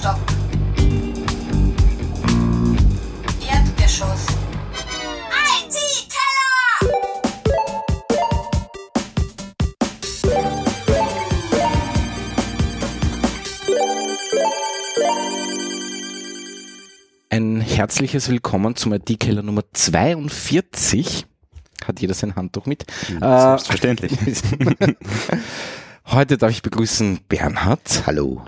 Stock. Erdgeschoss. IT-Keller! Ein herzliches Willkommen zum IT-Keller Nummer 42. Hat jeder sein Handtuch mit? Äh, Selbstverständlich. heute darf ich begrüßen Bernhard Hallo.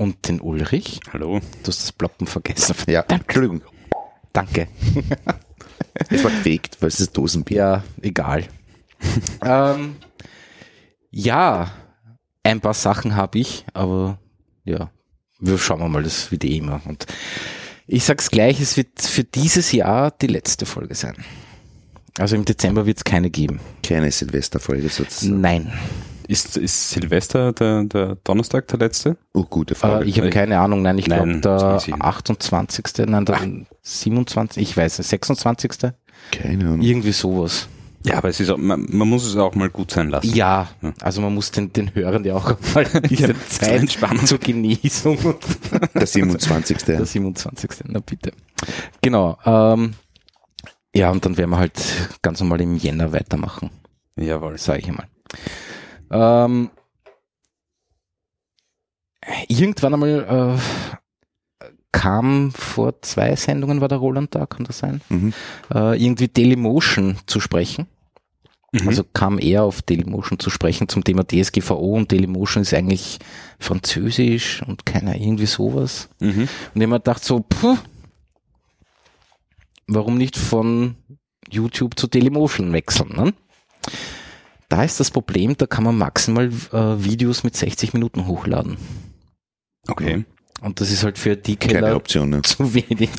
Und den Ulrich. Hallo. Du hast das Ploppen vergessen. Ja, Entschuldigung. Danke. Es war gefegt, weil es ist Dosenbier. Ja, egal. ähm, ja, ein paar Sachen habe ich, aber ja, wir schauen mal, das wird eh immer. Und ich sag's gleich, es wird für dieses Jahr die letzte Folge sein. Also im Dezember wird es keine geben. Keine Silvesterfolge sozusagen. Nein. Ist, ist Silvester der, der Donnerstag der letzte? Oh, gute Äh, Frage. ich habe keine Ahnung, nein, ich glaube der nicht. 28. Nein, der 27. Ich weiß nicht, 26. Keine Ahnung. Irgendwie sowas. Ja, aber es ist auch, man, man muss es auch mal gut sein lassen. Ja, Ja. also man muss den, den Hörern ja auch mal diese Zeit Entspannung. zur Genesung Der 27. der 27. Na bitte. Genau. Ähm, ja, und dann werden wir halt ganz normal im Jänner weitermachen, Jawohl. sage ich einmal. Ähm, irgendwann einmal äh, kam vor zwei Sendungen, war der Roland da, kann das sein? Mhm. Äh, irgendwie Dailymotion zu sprechen. Mhm. Also kam er auf Dailymotion zu sprechen zum Thema DSGVO und Dailymotion ist eigentlich französisch und keiner irgendwie sowas. mhm. Und mir gedacht so, puh, warum nicht von YouTube zu Dailymotion wechseln? Ne? Da ist das Problem, da kann man maximal äh, Videos mit 60 Minuten hochladen. Okay. Und das ist halt für die Keine Keller Option. Ne? zu wenig.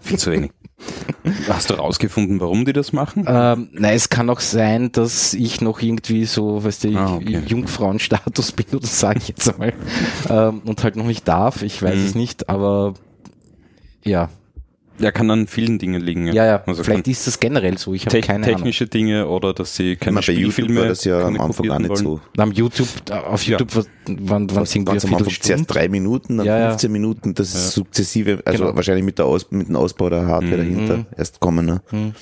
Viel zu wenig. Hast du rausgefunden, warum die das machen? Ähm, nein, es kann auch sein, dass ich noch irgendwie so, weißt du, Ah, okay. Jungfrauenstatus bin oder sage ich jetzt einmal ähm, und halt noch nicht darf. Ich weiß Mhm. es nicht, aber ja, Ja, kann an vielen Dingen liegen. ja, ja. Also vielleicht ist das generell so. Ich habe tech- keine Ahnung. technische Dinge oder dass sie keine Immer bei YouTube Spielfilme war das ja am Anfang auch kopierten nicht wollen. so. Am YouTube, auf Ja. YouTube war- waren, waren es irgendwie Ganz am Anfang zuerst drei Minuten, dann Ja, ja. 15 Minuten, das ist Ja. sukzessive, also Genau. wahrscheinlich mit, der Aus, mit dem Ausbau der Hardware Mhm. dahinter erst kommen. Ne? Mhm.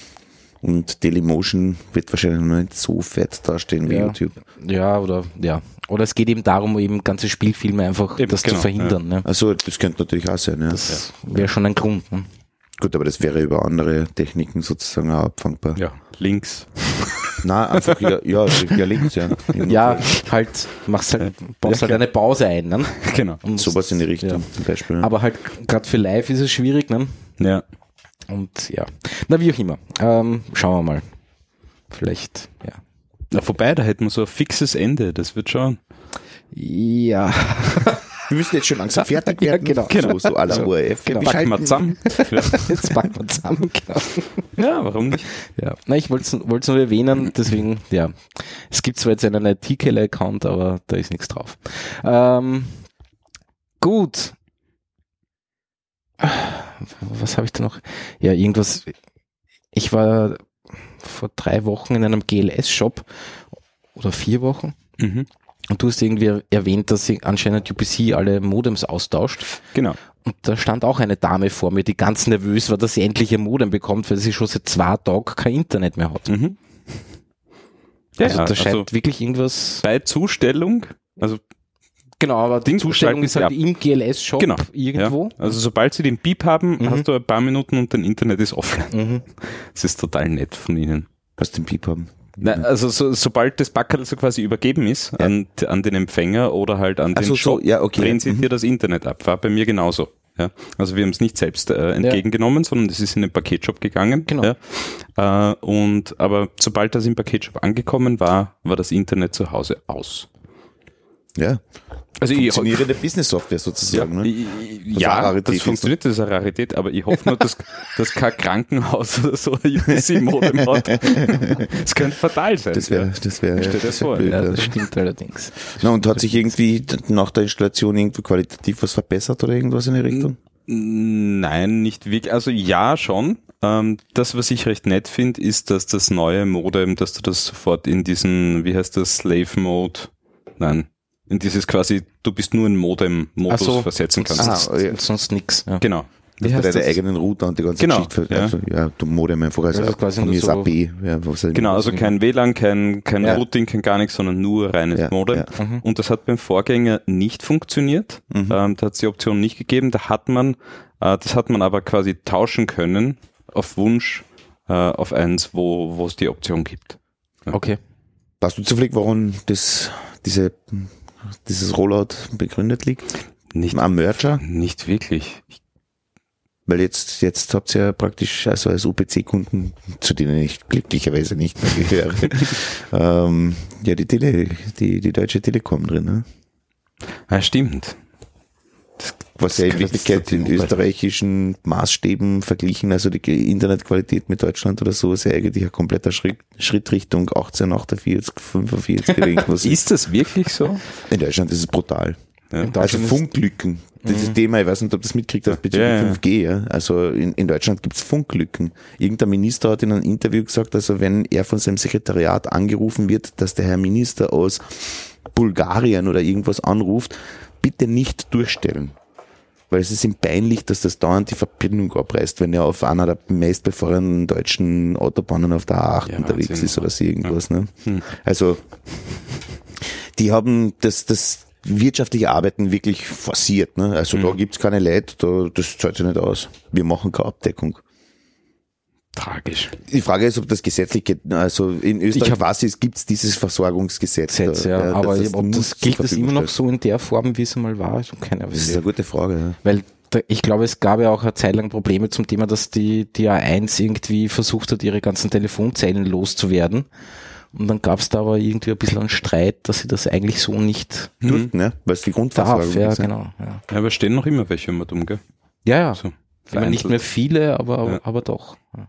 Und Dailymotion wird wahrscheinlich noch nicht so fett dastehen wie Ja. YouTube. Ja, oder ja. Oder es geht eben darum, eben ganze Spielfilme einfach Eben, das genau, zu verhindern. Ne? Also das könnte natürlich auch sein. Ja. Das wäre schon ein Grund. Ne? Gut, aber das wäre über andere Techniken sozusagen auch abfangbar. Ja, links. Na, einfach ja, ja, ja links, ja. Ja, halt, machst halt, baust Ja, halt eine Pause ein. Ne? Genau. Und Sowas in die Richtung Ja. zum Beispiel. ja. Aber halt gerade für live ist es schwierig, ne? Ja. Und ja. Na, wie auch immer. Ähm, schauen wir mal. Vielleicht, ja. Na, vorbei, da hätten wir so ein fixes Ende. Das wird schon. Ja. Wir müssen jetzt schon langsam fertig Ja, werden. genau. So, so la So, ORF. genau. Wir Packen wir zusammen. Jetzt packen wir zusammen. Genau. ja, warum nicht? Ja. Na, ich wollte es nur erwähnen, deswegen, ja. Es gibt zwar jetzt einen IT-Keller-Account, aber da ist nichts drauf. Ähm, gut. Was habe ich da noch? Ja, irgendwas. Ich war vor drei Wochen in einem GLS-Shop oder vier Wochen. Mhm. Und du hast irgendwie erwähnt, dass sie anscheinend UPC alle Modems austauscht. Genau. Und da stand auch eine Dame vor mir, die ganz nervös war, dass sie endlich ihr Modem bekommt, weil sie schon seit zwei Tagen kein Internet mehr hat. Mhm. Ja, also da also scheint wirklich irgendwas. bei Zustellung, also Genau, aber die Zustellung ist halt schalten im GLS-Shop Genau, irgendwo. Ja, also sobald sie den Beep haben, Mhm. hast du ein paar Minuten und dein Internet ist offline. Mhm. Das ist total nett von ihnen. Was den Piep haben. Na, also so, sobald das Backerl so quasi übergeben ist an, an den Empfänger oder halt an den so, Shop, so, ja, okay. drehen sie Mhm. dir das Internet ab. War bei mir genauso. Ja. Also wir haben es nicht selbst äh, entgegengenommen, sondern es ist in den Paketshop gegangen. Genau. Ja. Äh, und aber sobald das im Paketshop angekommen war, war das Internet zu Hause aus. Ja. Also ich, Funktionierende Business-Software sozusagen. ja, ne? ich- eine ja das funktioniert, das ist eine Rarität, aber ich hoffe nur, dass, dass kein Krankenhaus oder so ein UPC-Modem hat. Das könnte fatal sein. Das wäre, das wäre, Stell dir das vor, blöd, Ja, ja. das stimmt allerdings. Na, und hat sich irgendwie nach der Installation irgendwie qualitativ was verbessert oder irgendwas in die Richtung? Nein, nicht wirklich. Also ja, schon. Ähm, das, was ich recht nett finde, ist, dass das neue Modem, dass du das sofort in diesen, wie heißt das, Slave Mode, nein, In dieses quasi, du bist nur in Modem-Modus so. versetzen kannst. Ah, sonst, ja. sonst nix. Ja. Genau. Dass du deine eigenen Router und die ganze Genau, Geschichte, ja. also, ja, du Modem einfach als Also quasi von mir ist so- AP, ja, was Genau, also kein WLAN, kein, kein Ja. Routing, kein gar nichts, sondern nur reines Ja, Modem. ja. Mhm. Und das hat beim Vorgänger nicht funktioniert. Mhm. Ähm, da hat es die Option nicht gegeben. Da hat man, äh, das hat man aber quasi tauschen können auf Wunsch äh, auf eins, wo wo es die Option gibt. Okay. Weißt du zufällig, warum das, diese, dieses Rollout begründet liegt? Nicht, Am Merger? nicht wirklich. Ich, Weil jetzt, jetzt habt ihr ja praktisch, also als UPC-Kunden, zu denen ich glücklicherweise nicht mehr gehöre, ähm, ja, die Tele, die, die Deutsche Telekom drin, ne? ah, stimmt. Was ja in Das- Wirklichkeit in österreichischen Maßstäben verglichen, also die Internetqualität mit Deutschland oder so, ist ja eigentlich ein kompletter Schritt, Schritt Richtung 1848, 45 oder irgendwas. Ist das wirklich so? In Deutschland ist es brutal. Ja. Also Funklücken. Dieses Thema, ich weiß nicht, ob du das mitkriegt hast bezüglich Ja, ja. 5G. Ja? Also in, in Deutschland gibt's Funklücken. Irgendein Minister hat in einem Interview gesagt, also wenn er von seinem Sekretariat angerufen wird, dass der Herr Minister aus Bulgarien oder irgendwas anruft, bitte nicht durchstellen. Weil es ist ihm peinlich, dass das dauernd die Verbindung abreißt, wenn er auf einer der meistbefahrenen deutschen Autobahnen auf der A8 Ja, unterwegs Wahnsinn. ist oder so irgendwas. Ne? Hm. Also die haben das, das wirtschaftliche Arbeiten wirklich forciert. Ne? Also Mhm. da gibt's keine Leute, da, das zahlt sich nicht aus. Wir machen keine Abdeckung. Tragisch. Die Frage ist, ob das gesetzlich geht. Also in Österreich Ich hab- weiß ich, es gibt's dieses Versorgungsgesetz. Gesetz, da, ja. Aber das ob das gilt das immer noch so in der Form, wie es einmal war, ich habe keine Das ist eine gute Frage. Ja. Weil da, ich glaube, es gab ja auch eine Zeit lang Probleme zum Thema, dass die, die A1 irgendwie versucht hat, ihre ganzen Telefonzellen loszuwerden. Und dann gab es da aber irgendwie ein bisschen einen Streit, dass sie das eigentlich so nicht Durften, ne? Weil es die darf. Grundversorgung Ja, ist. ja. genau. Ja, Ja, aber stehen noch immer welche immer dumm, gell? ja. ja. So. Ich meine, nicht mehr viele, aber, aber, Ja. aber doch. Ja.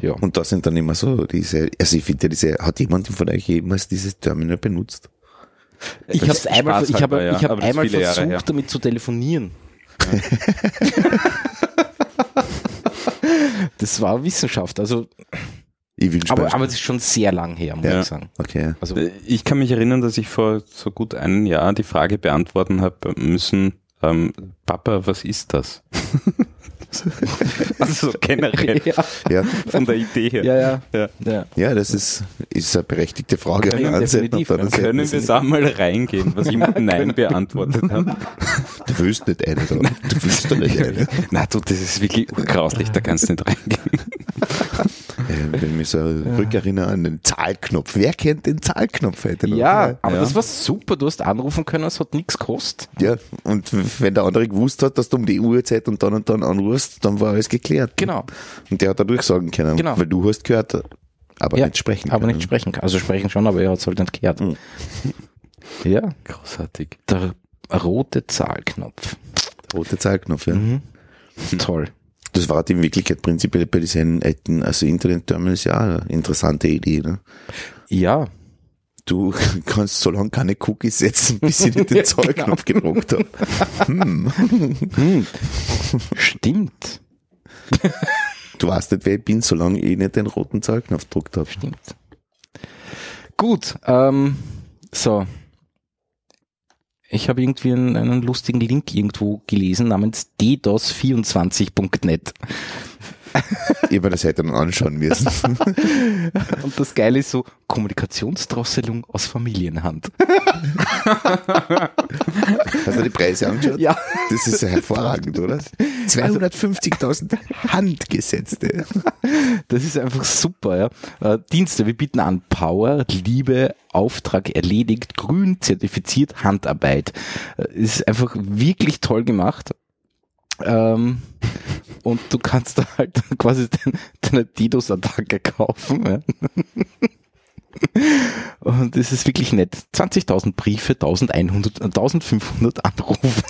Ja. Und da sind dann immer so diese, also ich finde ja diese, hat jemand von euch jemals dieses Terminal benutzt? Ich habe einmal, ich habe, halber, ja, ich habe einmal viele Jahre versucht, her. damit zu telefonieren. das war Wissenschaft, also, aber, aber es ist schon sehr lang her, muss Ja. ich sagen. Okay. Also, Ich kann mich erinnern, dass ich vor so gut einem Jahr die Frage beantworten habe müssen, ähm, Papa, was ist das? also so generell ja, Ja, von der Idee her. ja, ja, Ja. ja. das ist, ist eine berechtigte Frage. Ja, und definitiv. anderen Können wir da mal reingehen, was ich mit Nein beantwortet habe? Du willst nicht eine da. Du willst doch nicht eine. Na du, das ist wirklich grauslich, da kannst du nicht reingehen. Äh, Wenn ich mich so rückerinnere an den Zahlknopf. Wer kennt den Zahlknopf heute noch? Ja, aber Ja. das war super. Du hast anrufen können, es hat nichts gekostet. Ja, und wenn der andere gewusst hat, dass du um die Uhrzeit und dann und dann anrufst, dann war alles geklärt. Genau. Und der hat dadurch sagen können, Genau. weil du hast gehört, aber Ja, nicht sprechen Aber können. nicht sprechen kann. Also sprechen schon, aber er hat es halt nicht gehört. Mhm. Ja, Großartig. der rote Zahlknopf. Rote Zahlknopf, ja. Mhm. Toll. Das war halt in Wirklichkeit prinzipiell bei diesen alten, also Internet-Terminals ja eine interessante Idee. Ne? Ja, Du kannst so lange keine Cookies setzen, bis ich nicht den Zahlknopf gedruckt habe. Hm. hm. stimmt. Du weißt nicht, wer ich bin, solange ich nicht den roten Zahlknopf gedruckt habe. Stimmt. Gut, ähm, so. Ich habe irgendwie einen, einen lustigen Link irgendwo gelesen namens ddos24.net. Ich mir das heute dann anschauen müssen. Und das Geile ist so, Kommunikationsdrosselung aus Familienhand. Hast du die Preise angeschaut? Ja. Das ist ja hervorragend, oder? 250.000 Handgesetzte. Das ist einfach super, ja. Äh, Dienste, wir bieten an Power, Liebe, Auftrag erledigt, grün zertifiziert, Handarbeit. Äh, ist einfach wirklich toll gemacht. Ähm, und du kannst da halt quasi deine DDoS-Attacke kaufen. Ja. Und es ist wirklich nett. 20.000 Briefe, 1100, 1500 Anrufe.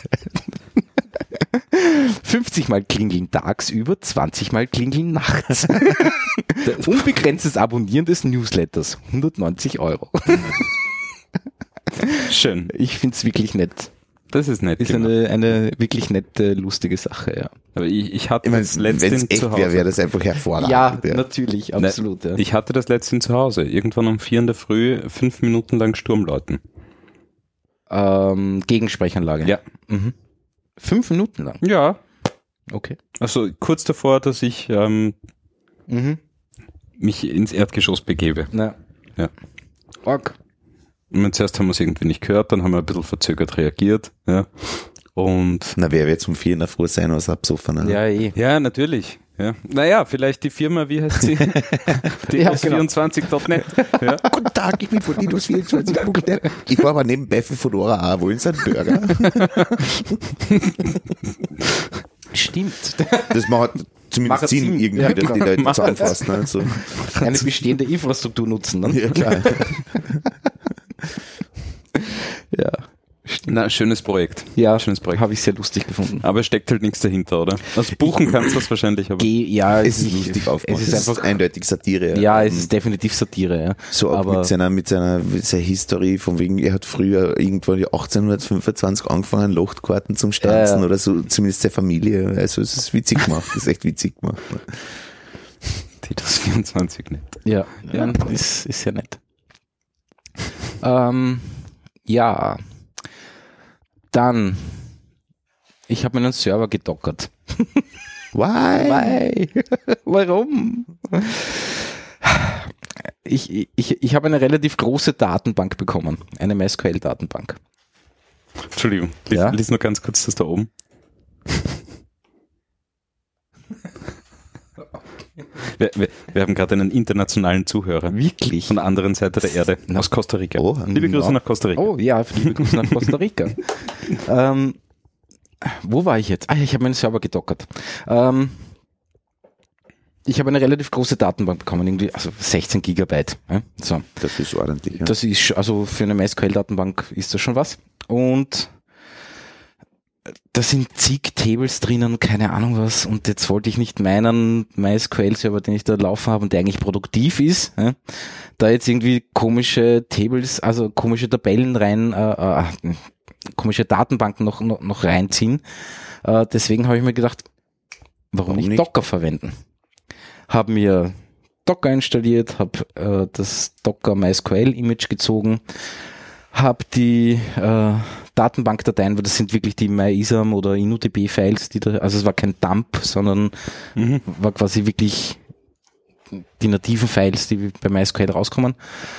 50 mal klingeln tagsüber, 20 mal klingeln nachts. Unbegrenztes Abonnieren des Newsletters, 190 Euro. Schön. Ich find's wirklich nett. Das ist nett. Ist eine, eine wirklich nette, lustige Sache, ja. Aber ich, ich hatte Ich meine, das wenn es letztens echt zu wäre, Hause. wäre das einfach hervorragend. Ja, ja. natürlich, absolut. Ja. Ich hatte das letztens zu Hause. Irgendwann um vier in der Früh, fünf Minuten lang Sturmläuten. ähm, Gegensprechanlage. Ja. Mhm. Fünf Minuten lang. Ja. Okay. Also kurz davor, dass ich ähm, Mhm. mich ins Erdgeschoss begebe. Na. Ja. Org. Und zuerst haben wir es irgendwie nicht gehört, dann haben wir ein bisschen verzögert reagiert. Ja. Und Na, wer wird zum Vier in der Früh sein als Absoffener? Ja, eh. ja, natürlich. Ja. Naja, vielleicht die Firma, wie heißt sie? Ja, genau. DOS24.net. Ja. Guten Tag, ich bin von Linus 24.net. Ich war aber nebenbei für Fedora auch. Wollen Sie einen Burger? Stimmt. Das macht zumindest Sinn, irgendwie, Ja, dass die genau. Leute Macht zusammenfassen. ne? Also, Eine bestehende Infrastruktur nutzen. Ne? ja, klar. Ja. Na, schönes Projekt. Ja, Schönes Projekt. habe ich sehr lustig gefunden. Aber es steckt halt nichts dahinter, oder? Also buchen kannst du das wahrscheinlich, aber. Geh, ja, Es ist ich- lustig aufgemacht. Es ist einfach, eindeutig Satire. ja, es Ähm, ist definitiv Satire. Ja. So ab aber mit seiner, mit seiner, mit seiner Historie, von wegen, er hat früher irgendwann ja 1825 angefangen, Lochtkarten zum Stanzen Ja, ja. oder so, zumindest der Familie. Also es ist witzig gemacht, es ist echt witzig gemacht. Die das 24 nicht. Ja, ja. Ist, ist ja nett. Ähm, ja. Dann, ich habe meinen Server gedockert. Why? Why? Warum? Ich, ich, ich habe eine relativ große Datenbank bekommen, eine MySQL-Datenbank. Entschuldigung, Ja? lies nur ganz kurz das da oben. Wir, wir, wir haben gerade einen internationalen Zuhörer. Wirklich? Von der anderen Seite der Erde, aus Costa Rica. Oh, Liebe Grüße ja. nach Costa Rica. Oh ja, liebe Grüße nach Costa Rica. ähm, wo war ich jetzt? Ah, ja, ich habe meinen Server gedockert. Ähm, ich habe eine relativ große Datenbank bekommen, irgendwie, also 16 Gigabyte. Ja? So. Das ist ordentlich. Ja. Das ist, also für eine MySQL-Datenbank ist das schon was. Und da sind zig Tables drinnen, keine Ahnung was. Und jetzt wollte ich nicht meinen MySQL-Server, den ich da laufen habe und der eigentlich produktiv ist, ja, da jetzt irgendwie komische Tables, also komische Tabellen rein, äh, äh, komische Datenbanken noch, noch, noch reinziehen. Äh, deswegen habe ich mir gedacht, warum, Warum nicht, nicht? Docker verwenden? Habe mir Docker installiert, habe äh, das Docker MySQL Image gezogen, habe die äh, Datenbankdateien, weil das sind wirklich die MyISAM oder InnoDB Files, die da, also es war kein Dump, sondern Mhm. war quasi wirklich die nativen Files, die bei MySQL rauskommen,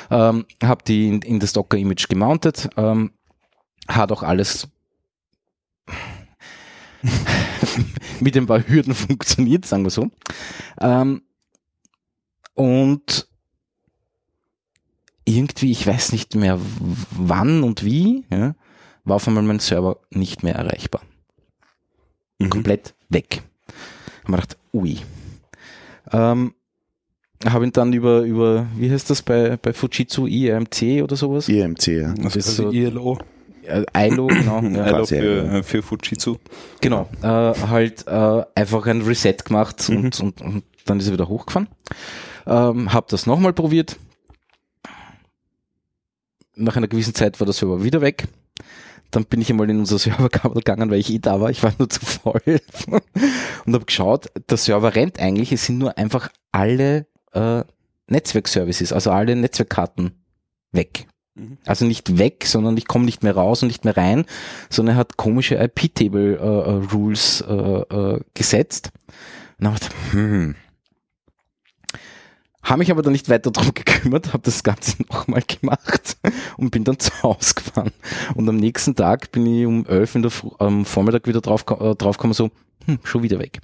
ähm, habe die in, in das Docker Image gemountet, ähm, hat auch alles mit ein paar Hürden funktioniert, sagen wir so. Ähm, und irgendwie, ich weiß nicht mehr wann und wie, ja, war auf einmal mein Server nicht mehr erreichbar. Mhm. Komplett weg. Hab mir gedacht, ui. Ähm, habe ihn dann über, über, wie heißt das bei, bei Fujitsu, IRMC oder sowas? IMC, ja. Das ist ist so- ILO. ILO, genau. ja. ILO für, äh, für Fujitsu. Genau, äh, halt äh, einfach ein Reset gemacht Mhm. und, und, und dann ist er wieder hochgefahren. Ähm, hab das nochmal probiert. Nach einer gewissen Zeit war der Server wieder weg. Dann bin ich einmal in unser Serverkabel gegangen, weil ich eh da war. Ich war nur zu voll und habe geschaut, der Server rennt eigentlich. Es sind nur einfach alle äh, Netzwerkservices, also alle Netzwerkkarten weg. Mhm. Also nicht weg, sondern ich komme nicht mehr raus und nicht mehr rein, sondern er hat komische IP-Table-Rules äh, äh, gesetzt. Und dann hab ich gedacht, hm. Habe mich aber dann nicht weiter drum gekümmert, habe das Ganze nochmal gemacht und bin dann zu Hause gefahren. Und am nächsten Tag bin ich um 11 in der am Vormittag wieder drauf, äh, draufgekommen, so, hm, schon wieder weg.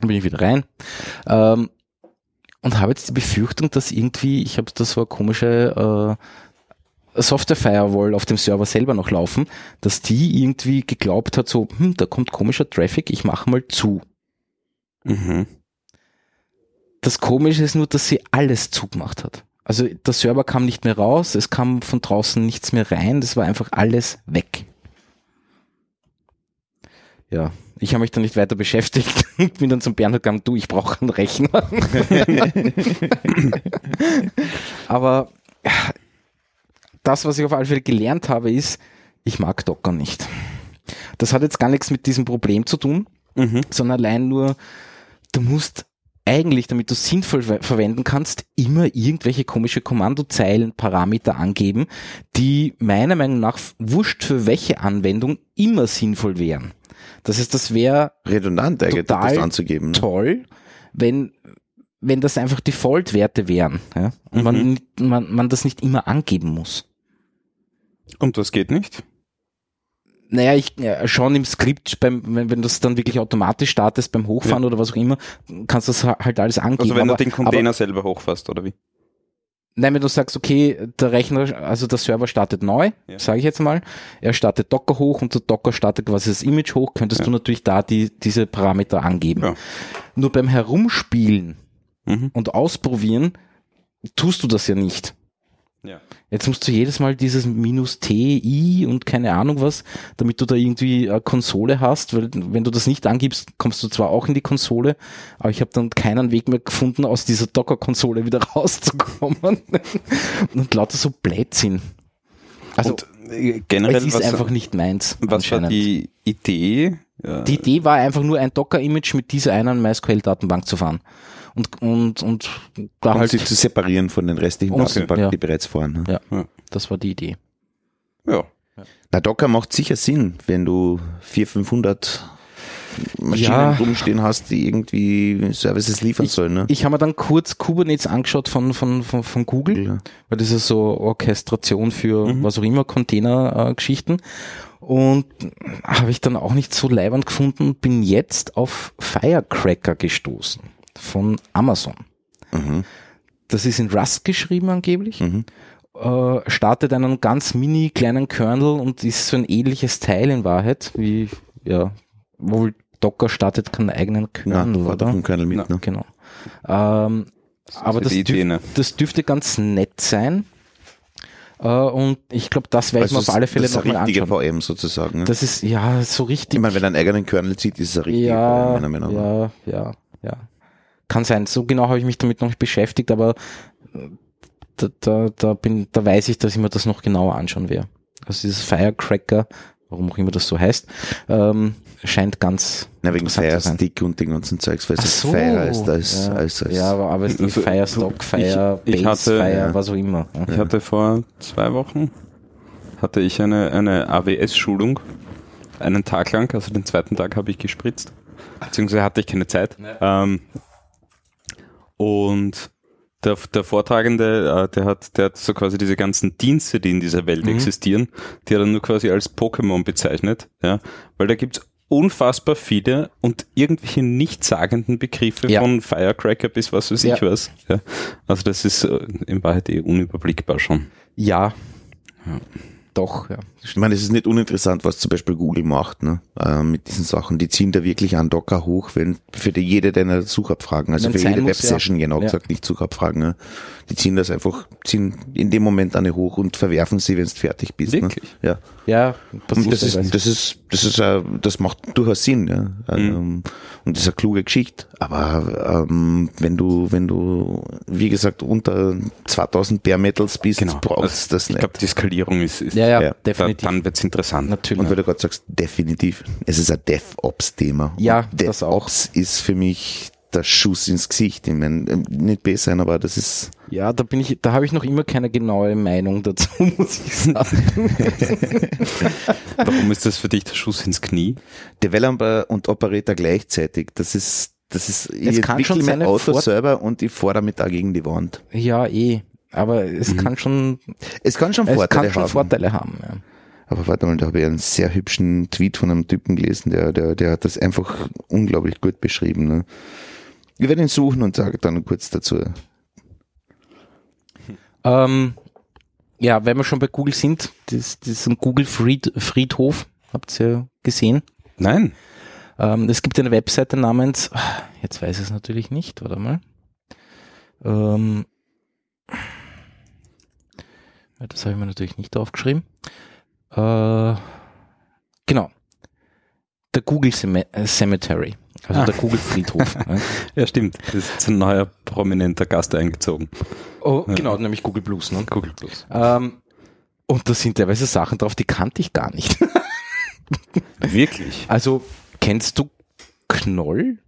Dann bin ich wieder rein. Ähm, und habe jetzt die Befürchtung, dass irgendwie, ich habe da so eine komische äh, Software-Firewall auf dem Server selber noch laufen, dass die irgendwie geglaubt hat, so, hm, da kommt komischer Traffic, ich mache mal zu. Mhm. Das Komische ist nur, dass sie alles zugemacht hat. Also der Server kam nicht mehr raus, es kam von draußen nichts mehr rein, das war einfach alles weg. Ja, ich habe mich dann nicht weiter beschäftigt und bin dann zum Bernhard gegangen, du, ich brauche einen Rechner. Aber das, was ich auf alle Fälle gelernt habe, ist, ich mag Docker nicht. Das hat jetzt gar nichts mit diesem Problem zu tun, Mhm. sondern allein nur, du musst eigentlich, damit du sinnvoll ver verwenden kannst, immer irgendwelche komische Kommandozeilen, Parameter angeben, die meiner Meinung nach wurscht für welche Anwendung immer sinnvoll wären. Das heißt, das wäre Redundant eigentlich, Total das anzugeben. Ne? toll, wenn, wenn das einfach Default-Werte wären ja? und man, Mhm. nicht- man, man das nicht immer angeben muss. Und das geht nicht? Naja, ich ja, schon im Skript, beim, wenn, wenn du es dann wirklich automatisch startest beim Hochfahren oder was auch immer, kannst du das halt alles angeben. Also wenn aber, du den Container selber hochfasst, oder wie? Nein, wenn du sagst, okay, der Rechner, also der Server startet neu, Ja. sage ich jetzt mal, er startet Docker hoch und der Docker startet quasi das Image hoch, könntest Ja. du natürlich da die, diese Parameter angeben. Ja. Nur beim Herumspielen Mhm. und Ausprobieren tust du das ja nicht. Ja. Jetzt musst du jedes Mal dieses minus T, I und keine Ahnung was, damit du da irgendwie eine Konsole hast, weil wenn du das nicht angibst, kommst du zwar auch in die Konsole, aber ich habe dann keinen Weg mehr gefunden, aus dieser Docker-Konsole wieder rauszukommen. und lauter so Blödsinn. Also Und äh, generell, es ist was, einfach nicht meins. was war die Idee? Ja, Die Idee war einfach nur ein Docker-Image mit dieser einen MySQL-Datenbank zu fahren. Und, und, und da Um halt, sie zu separieren von den restlichen. Datenbanken, Ja. die bereits fahren. Ne? ja, Ja. das war die Idee. ja. Na, Docker macht sicher Sinn, wenn du 400, 500 Maschinen Ja. rumstehen hast, die irgendwie Services liefern sollen. Ne? Ich habe mir dann kurz Kubernetes angeschaut von, von, von, von Google, Ja. weil das ist so Orchestration für Mhm. was auch immer, Container-Geschichten. Und habe ich dann auch nicht so leibend gefunden, bin jetzt auf Firecracker gestoßen von Amazon. Mhm. Das ist in Rust geschrieben angeblich. Mhm. Äh, startet einen ganz mini kleinen Kernel und ist so ein ähnliches Teil in Wahrheit, wie, ja, wohl Docker startet keinen eigenen Ja, Kernel, war oder? ein Kernel mit. Na. Ne? Genau. Ähm, aber ist das, Idee, dürf, ne? das dürfte ganz nett sein. Äh, und ich glaube, das werde ich mir auf alle Fälle Also das ist nochmal anschauen. VM sozusagen. Ne? Das ist, ja, so ich richtig. meine, wenn er einen eigenen Kernel zieht, ist es ein richtiger VM, ja, meiner Meinung nach. ja, ja, ja. Kann sein. So genau habe ich mich damit noch nicht beschäftigt, aber äh, da, da, da, bin, da weiß ich, dass ich mir das noch genauer anschauen werde. Also dieses Firecracker, warum auch immer das so heißt, ähm, scheint ganz Na, wegen. Firestick und den ganzen Zeugs, weil es so. Fire heißt als, ja. als, als ja, aber, aber es ist Also, Firestock, Fire, ich- ich Base, hatte- Fire, ja. was auch immer. Ja. Ich hatte vor zwei Wochen hatte ich eine, eine AWS-Schulung, einen Tag lang, also den zweiten Tag habe ich gespritzt, beziehungsweise hatte ich keine Zeit. Ähm, und der, der Vortragende, äh, der hat, der hat so quasi diese ganzen Dienste, die in dieser Welt Mhm. existieren, die hat er nur quasi als Pokémon bezeichnet, ja, weil da gibt's unfassbar viele und irgendwelche nichtssagenden Begriffe Ja. von Firecracker bis was weiß ich Ja. was. Ja. Also das ist äh, in Wahrheit eh unüberblickbar schon. Ja. Doch, ja. Ich meine, es ist nicht uninteressant, was zum Beispiel Google macht, ne? äh, mit diesen Sachen. Die ziehen da wirklich an Docker hoch, wenn für die, jede deiner Suchabfragen, also Wenn für jede Websession, ja. genau Ja. gesagt, nicht Suchabfragen. Ne? Die ziehen das einfach, ziehen in dem Moment eine hoch und verwerfen sie, wenn du fertig bist. Wirklich? Ne? Ja. Ja, passiert das ist, das ist, das ist, äh, das macht durchaus Sinn, ja. Mhm. Ähm, und das ist eine kluge Geschichte. Aber ähm, wenn du, wenn du, wie gesagt, unter 2000 Bare Metals bist, brauchst du das Also Ich nicht. glaube, die Skalierung ist, ist ja, ja, ja, da, definitiv. dann wird's interessant. Natürlich. Und weil du gerade sagst, definitiv, es ist ein DevOps-Thema. Ja, Und das auch. DevOps ist für mich der Schuss ins Gesicht. Ich meine, ähm, nicht besser sein, aber das ist, Ja, da bin ich, da habe ich noch immer keine genaue Meinung dazu, muss ich sagen. Warum ist das für dich der Schuss ins Knie? Developer und Operator gleichzeitig. Das ist, das ist, ich Es kann schon mein Auto Vor- selber und ich fahre damit da gegen die Wand. ja, eh. Aber es kann schon, Es kann schon es Vorteile kann schon haben. Vorteile haben. Ja. Aber warte mal, da habe ich einen sehr hübschen Tweet von einem Typen gelesen, der, der, der hat das einfach unglaublich gut beschrieben. Ne? Ich werde ihn suchen und sage dann kurz dazu. Ähm, ja, wenn wir schon bei Google sind, das, das ist ein Google Fried, Friedhof, habt ihr gesehen? Nein. Ähm, es gibt eine Webseite namens, jetzt weiß ich es natürlich nicht, warte mal. Ähm, das habe ich mir natürlich nicht aufgeschrieben. Äh, genau. Der Google äh, Cemetery, also Ah. der Google Friedhof. ja. Ja, stimmt. Das ist jetzt ein neuer prominenter Gast eingezogen. Oh, genau, nämlich Google Plus. Ne? Google Plus. Ähm, und da sind teilweise Sachen drauf, die kannte ich gar nicht. Wirklich? Also, kennst du Knoll?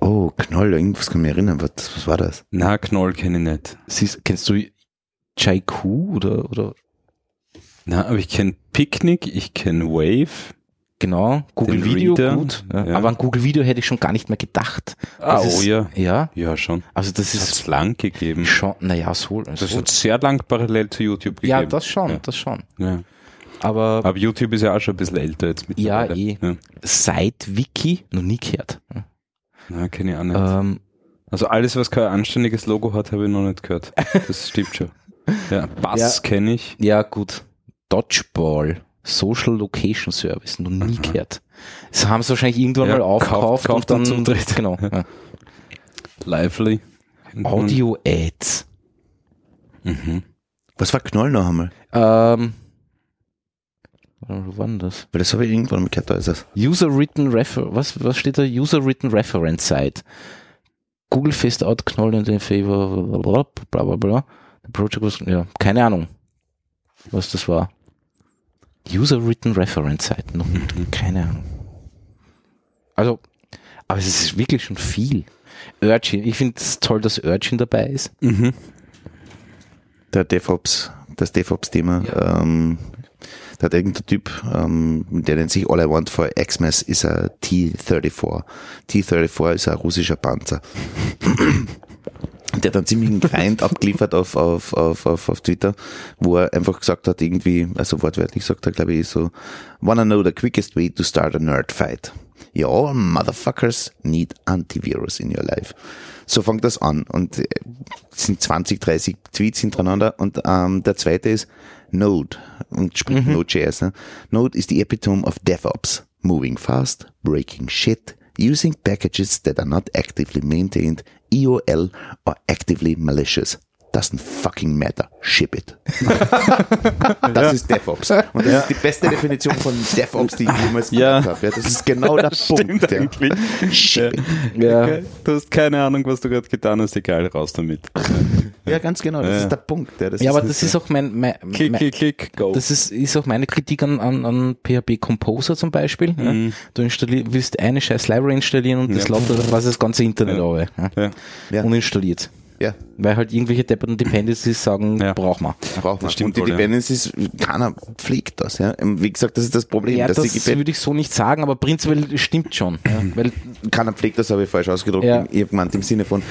Oh, Knoll, irgendwas kann ich mich erinnern. Was, was war das? Na, Knoll kenne ich nicht. Siehst, kennst du Jaiku oder, oder Na, aber ich kenne Picnic, ich kenne Wave. Genau, Google Den Video, Reader, gut. Ja. ja. Aber an Google Video hätte ich schon gar nicht mehr gedacht. Ah, Das oh ist- ja. Ja, Ja, schon. also das Das ist lang gegeben. schon, naja, so. Das so hat sehr lang parallel zu YouTube gegeben. ja, das schon, Ja. das schon. Ja. Aber Aber YouTube ist ja auch schon ein bisschen älter jetzt Ja, mittlerweile. eh. Ja. seit Wiki noch nie gehört. Na, kenne ich auch nicht. Ähm, Also alles, was kein anständiges Logo hat, habe ich noch nicht gehört. Das stimmt schon. Ja, Bass Ja. kenne ich. ja, gut. Dodgeball, Social Location Service, noch nie gehört. Das haben sie wahrscheinlich irgendwann Ja, mal aufgekauft kauft- kauft und dann dann, Zutritt. genau. Ja. Lively. Audio Ads. Mhm. Was war Knoll noch einmal? Ähm, wo war denn das? Weil das habe ich irgendwann mal gehört, da ist es. User Written Refer, was, was steht da? User Written Reference Site. Google Fist Out Knoll in favor, bla bla bla bla. The project was, ja, keine Ahnung, was das war. User Written Reference Site, noch keine Ahnung. Also, aber es ist wirklich schon viel. Urchin, ich finde es toll, dass Urchin dabei ist. Mhm. Der DevOps, das DevOps-Thema. Ja. Ähm, da hat irgendein Typ, ähm, der nennt sich All I Want for Xmas, ist ein T-34. T-34 ist ein russischer Panzer. Der hat einen ziemlichen Grind abgeliefert auf, auf, auf, auf, auf Twitter, wo er einfach gesagt hat, irgendwie, also wortwörtlich sagt er, glaube ich, so, wanna know the quickest way to start a nerd fight? You all motherfuckers need antivirus in your life. So fängt das an und äh, es sind 20, 30 Tweets hintereinander und ähm, der zweite ist Node und spricht Node.js. Ne? Node ist die Epitome of DevOps. Moving fast, breaking shit, using packages that are not actively maintained, EOL or actively malicious. Doesn't fucking matter. Ship it. das ist DevOps. Und das ist die beste Definition von DevOps, die ich jemals Ja. gehört habe. Ja, das ist genau der Punkt. Ja. eigentlich. Ship it. Ja. Du hast keine Ahnung, was du gerade getan hast, egal, raus damit. Ja, ganz genau. Das Ja. ist der Punkt. Ja, das Ja, aber ist das ist auch mein, mein, Klick, mein klick, klick, go. Das ist, ist auch meine Kritik an, an, an PHP Composer zum Beispiel. Ja. Mhm. Du installier, willst eine scheiß Library installieren und das Ja. lautet dann quasi das ganze Internet Ja. auf, ja. ja. Ja. Uninstalliert. Ja, Weil halt irgendwelche depperten Dependencies sagen, Ja. braucht man. braucht man. stimmt und die wohl, ja. Dependencies, keiner pflegt das. Ja. Und Wie gesagt, das ist das Problem. Ja, dass das würde ich so nicht sagen, aber prinzipiell stimmt schon. Ja. Weil, keiner pflegt das, habe ich falsch ausgedrückt. Ja. Ich habe gemeint im Sinne von,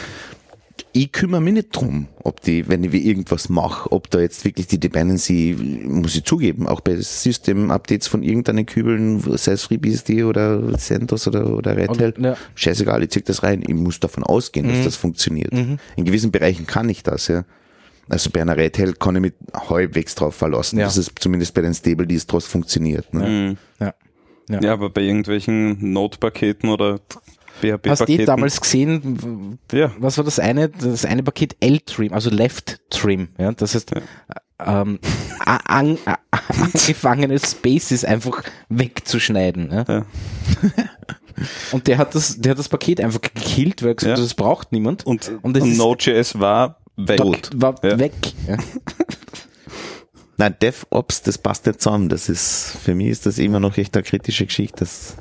ich kümmere mich nicht drum, ob die, wenn ich irgendwas mache, ob da jetzt wirklich die Dependency, muss ich zugeben, auch bei System-Updates von irgendeinen Kübeln, sei es FreeBSD oder CentOS oder, oder Red Hat, ja. scheißegal, ich zieh das rein. Ich muss davon ausgehen, dass das funktioniert. In gewissen Bereichen kann ich das, ja. Also bei einer Red Hat kann ich mich halbwegs drauf verlassen, Ja. dass es zumindest bei den Stable Distros funktioniert. Ne? Mhm. ja. Ja. Ja, aber bei irgendwelchen Node-Paketen oder Hast du eh damals gesehen, Ja. was war das eine? Das eine Paket L-Trim, also Left Trim. Ja, das heißt, ähm, a- an, a- angefangene Spaces einfach wegzuschneiden. Ja. Ja. Und der hat das, der hat das Paket einfach gekillt, weil er gesagt hat, Ja. das braucht niemand. Und, Und und Node.js war weg. Tot. war Ja. weg. Ja. Nein, DevOps, das passt nicht zusammen. Das ist, für mich ist das immer noch echt eine kritische Geschichte. Das,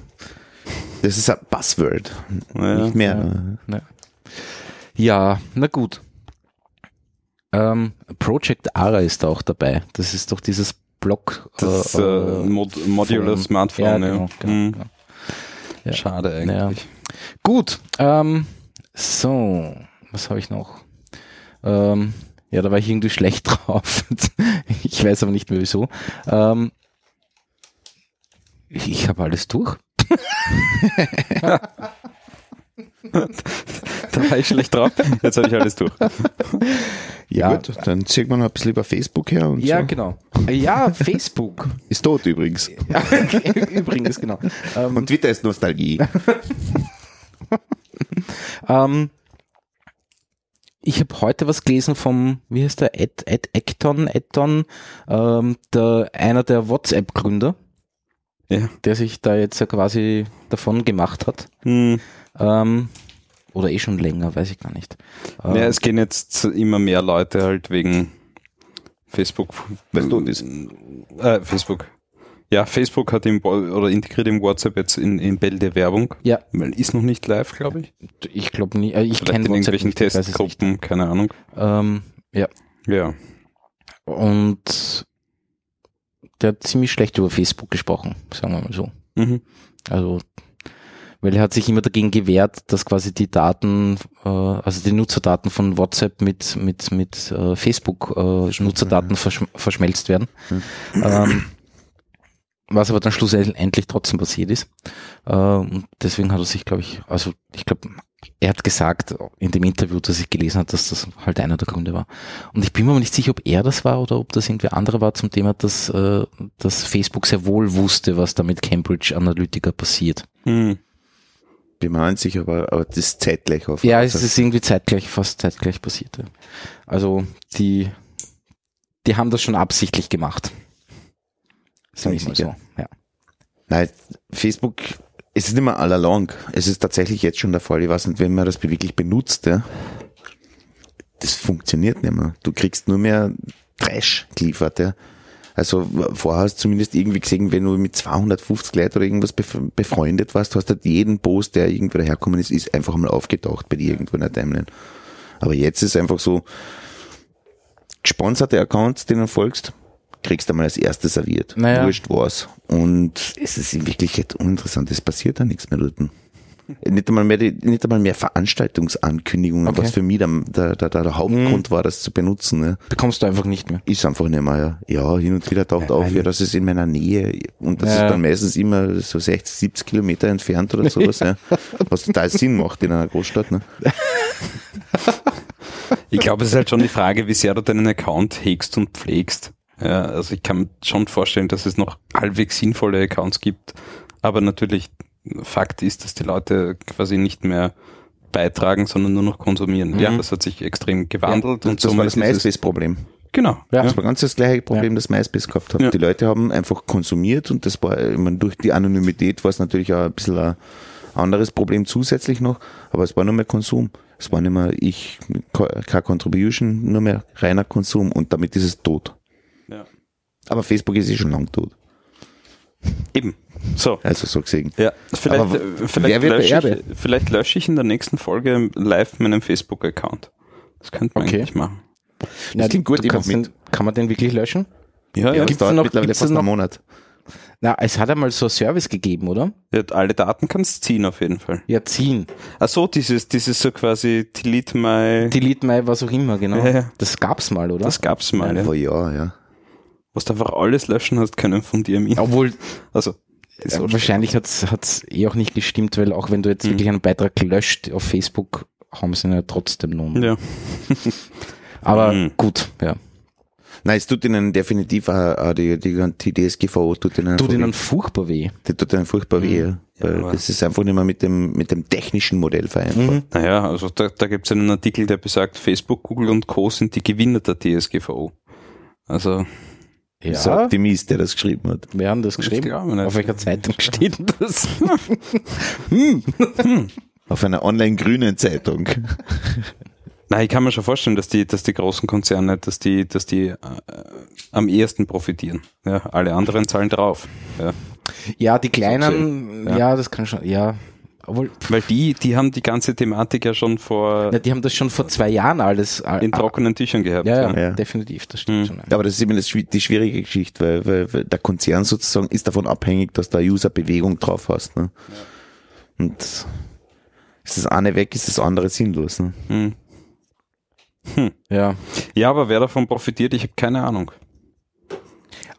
das ist ein Buzzword. Ja. Nicht mehr. ja, na gut. Ähm, Project Ara ist da auch dabei. Das ist doch dieses Block. Das äh, Mod Modular Phone. Smartphone. Ja, Ja, genau, genau, Mhm. genau. Ja. Schade eigentlich. Gut, ähm, so, was habe ich noch? Ähm, ja, da war ich irgendwie schlecht drauf. ich weiß aber nicht mehr wieso. Ähm, ich ich habe alles durch. Da war ich schlecht drauf. Jetzt habe ich alles durch. Ja, Gut, dann ziehen wir noch ein bisschen über Facebook her und ja so. genau. Ja, Facebook. Ist tot übrigens. Ja, Übrigens, genau. Ähm, Und Twitter ist Nostalgie. Ähm, ich habe heute was gelesen vom, wie heißt der, Ed, Ed Ecton, Edton, ähm, der, einer der WhatsApp-Gründer, Ja. der sich da jetzt quasi davon gemacht hat. Hm. Ähm, oder eh schon länger, weiß ich gar nicht. Ähm, Ja, es gehen jetzt immer mehr Leute halt wegen Facebook. Tot ist. Äh, Facebook. Ja, Facebook hat im, oder integriert im WhatsApp jetzt in, in Bälde Werbung. Ja. Weil ist noch nicht live, glaube ich. Ich glaube nie, äh, ich kenne in WhatsApp irgendwelchen nicht, nicht. Testgruppen, keine Ahnung. Ähm, ja. Ja. Und der hat ziemlich schlecht über Facebook gesprochen, sagen wir mal so. Mhm. Also, weil er hat sich immer dagegen gewehrt, dass quasi die Daten, äh, also die Nutzerdaten von WhatsApp mit, mit, mit äh, Facebook äh, Nutzerdaten verschm verschmelzt werden. Ähm, was aber dann schlussendlich trotzdem passiert ist. Äh, und deswegen hat er sich, glaube ich, also ich glaube, er hat gesagt in dem Interview, das ich gelesen habe, dass das halt einer der Gründe war. Und ich bin mir aber nicht sicher, ob er das war oder ob das irgendwer andere war zum Thema, dass, äh, dass Facebook sehr wohl wusste, was da mit Cambridge Analytica passiert. Mhm. Bin mir sicher, aber, aber das ist zeitgleich auf. Ja, es ist irgendwie zeitgleich, fast zeitgleich passiert. Ja. Also die, die haben das schon absichtlich gemacht. Sag ich mal so. Ja. Nein, Facebook, es ist nicht mehr all along. Es ist tatsächlich jetzt schon der Fall. Ich weiß nicht, wenn man das wirklich benutzt, ja, das funktioniert nicht mehr. Du kriegst nur mehr Trash geliefert, ja. Also vorher hast du zumindest irgendwie gesehen, wenn du mit 250 Leuten oder irgendwas bef- befreundet warst, hast du halt jeden Post, der irgendwo daherkommen ist, ist einfach mal aufgetaucht bei dir irgendwo in der Timeline. Aber jetzt ist einfach so, gesponserte Accounts, denen du folgst, kriegst du mal als erstes serviert. Naja. Wurscht was. Und es ist in Wirklichkeit uninteressant. Es passiert da nichts mehr dort. Nicht einmal mehr, die, nicht einmal mehr Veranstaltungsankündigungen, Okay. was für mich der, der, der, der Hauptgrund war, das zu benutzen. Ne? Bekommst du einfach nicht mehr. Ist einfach nicht mehr, ja. Ja, hin und wieder taucht auf, ja, das ist in meiner Nähe. Und das Ja. ist dann meistens immer so 60, 70 Kilometer entfernt oder sowas, ja. Was total Sinn macht in einer Großstadt, ne? Ich glaube, es ist halt schon die Frage, wie sehr du deinen Account hegst und pflegst. Ja, also ich kann mir schon vorstellen, dass es noch halbwegs sinnvolle Accounts gibt. Aber natürlich, Fakt ist, dass die Leute quasi nicht mehr beitragen, sondern nur noch konsumieren. Ja, das hat sich extrem gewandelt. Und das war das MySpace-Problem. Genau. Ja. Das war ganz das gleiche Problem, das MySpace gehabt hat. Ja. Die Leute haben einfach konsumiert und das war, ich meine, durch die Anonymität war es natürlich auch ein bisschen ein anderes Problem zusätzlich noch, aber es war nur mehr Konsum. Es war nicht mehr ich, keine Contribution, nur mehr reiner Konsum und damit ist es tot. Aber Facebook ist eh schon lang tot. Eben. So. Also so gesehen. Ja, vielleicht, Aber äh, wer vielleicht, wird lösche ich, vielleicht lösche ich in der nächsten Folge live meinen Facebook-Account. Das könnte man Okay. eigentlich machen. Ja, klingt gut, du den, kann man den wirklich löschen? Ja, Ja, ja. das gibt's dauert noch- mittlerweile gibt's fast noch- einen Monat. Na, es hat einmal so Service gegeben, oder? ja alle Daten kannst ziehen auf jeden Fall. Ja, ziehen. Ach so, dieses, dieses so quasi delete my, Delete my, was auch immer, genau. Ja, ja. Das gab's mal, oder? das gab's mal, ja. Vor Jahr, ja. Was du einfach alles löschen hast können von dir im Internet. Obwohl, Also, äh, wahrscheinlich hat's hat's eh auch nicht gestimmt, weil auch wenn du jetzt wirklich einen Beitrag löscht auf Facebook, haben sie ihn ja trotzdem noch. ja. Aber Mhm. gut, ja. Nein, es tut ihnen definitiv auch, die, die, die DSGVO tut ihnen, Tut ihnen furchtbar weh. die tut ihnen furchtbar weh. Ja. Weil aber- das ist einfach nicht mehr mit dem, mit dem technischen Modell vereinbar. Naja, also da, da gibt es einen Artikel, der besagt, Facebook, Google und Co. sind die Gewinner der DSGVO. Also, Ja, So Optimist, der das geschrieben hat. wer hat das geschrieben? nicht. Auf welcher Zeitung steht das? Auf einer online-grünen Zeitung. nein, ich kann mir schon vorstellen, dass die, dass die großen Konzerne, dass die, dass die äh, am ehesten profitieren. Ja, alle anderen zahlen drauf. Ja. ja, die kleinen, Ja. ja. das kann schon, ja. Obwohl, Weil die, die haben die ganze Thematik ja schon vor na, die haben das schon vor zwei Jahren alles. in trockenen Tüchern gehabt. ja, ja, Ja. definitiv, das stimmt Mhm. schon. ja. Aber das ist immer das, die schwierige Geschichte, weil, weil, weil der Konzern sozusagen ist davon abhängig, dass eine User-Bewegung drauf hast. Ne? Und ist das eine weg, ist das andere sinnlos. Ne? Hm. Ja, ja, aber wer davon profitiert, ich habe keine Ahnung.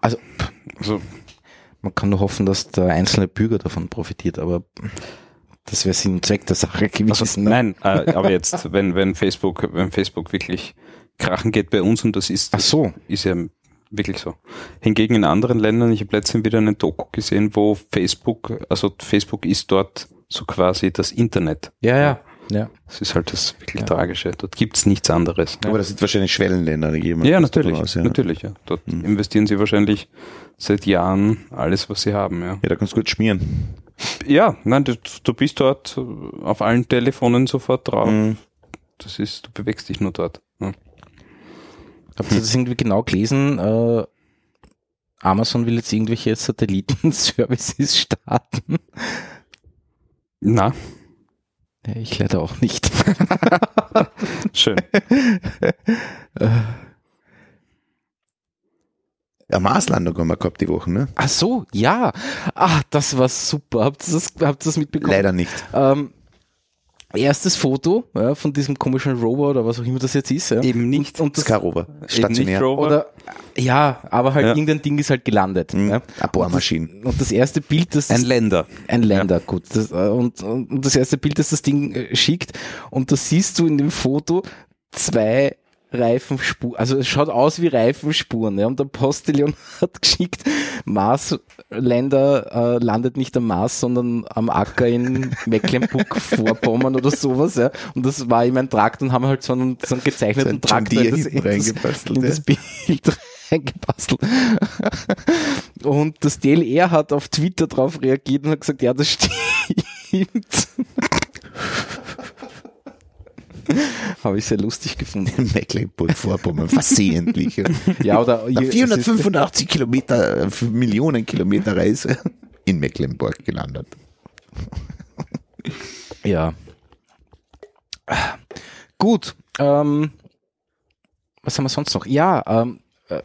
also Also, man kann nur hoffen, dass der einzelne Bürger davon profitiert, aber das wäre Sinn und Zweck der Sache gewesen. also ne? nein, äh, aber jetzt, wenn, wenn Facebook, wenn Facebook wirklich krachen geht bei uns und das ist, Ach so, ist ja wirklich so. Hingegen in anderen Ländern, ich habe letztens wieder eine Doku gesehen, wo Facebook, also Facebook ist dort so quasi das Internet. ja, ja, ja. Das ist halt das wirklich Ja. Tragische. Dort gibt's nichts anderes. Aber das sind wahrscheinlich Schwellenländer. die gehen wir Ja, natürlich. aus, ja. Natürlich, ja. Dort Mhm. investieren sie wahrscheinlich seit Jahren alles, was sie haben, ja. Ja, da kannst du gut schmieren. Ja, nein, du, du bist dort äh, auf allen Telefonen sofort drauf. Mhm. Das ist, du bewegst dich nur dort. Ja. Habt ihr das irgendwie genau gelesen? Äh, Amazon will jetzt irgendwelche Satellitenservices starten. Na, ich leider auch nicht. schön. Eine Marslandung haben wir gehabt die Woche, ne? Ach so, ja. Ah, das war super. Habt ihr das, habt ihr das mitbekommen? Leider nicht. Ähm, erstes Foto ja, von diesem komischen Rover oder was auch immer das jetzt ist. Ja. Eben nicht. Und das, Skarover. Stationär. Rover. oder ja, aber halt Ja. irgendein Ding ist halt gelandet. Mhm. Ja. Eine Bohrmaschine. Und das erste Bild, das Ein Länder. ein Länder, gut. Das, äh, und, und das erste Bild, das das Ding äh, schickt, und da siehst du in dem Foto zwei Reifenspuren, also es schaut aus wie Reifenspuren, ja, und der Postillon hat geschickt, Marsländer äh, landet nicht am Mars, sondern am Acker in Mecklenburg-Vorpommern oder sowas, ja, und das war ihm ein Trakt und haben halt so einen, so einen gezeichneten So ein Traktor in das, in das, reingebastelt, in das Bild reingebastelt. Und das DLR hat auf Twitter darauf reagiert und hat gesagt, ja, das stimmt. Habe ich sehr lustig gefunden. Mecklenburg-Vorpommern, versehentlich. ja. Ja, oder Nach es ist- 485 Kilometer, Millionen Kilometer Reise in Mecklenburg gelandet. Ja. Gut. Ähm, was haben wir sonst noch? Ja, ähm, äh,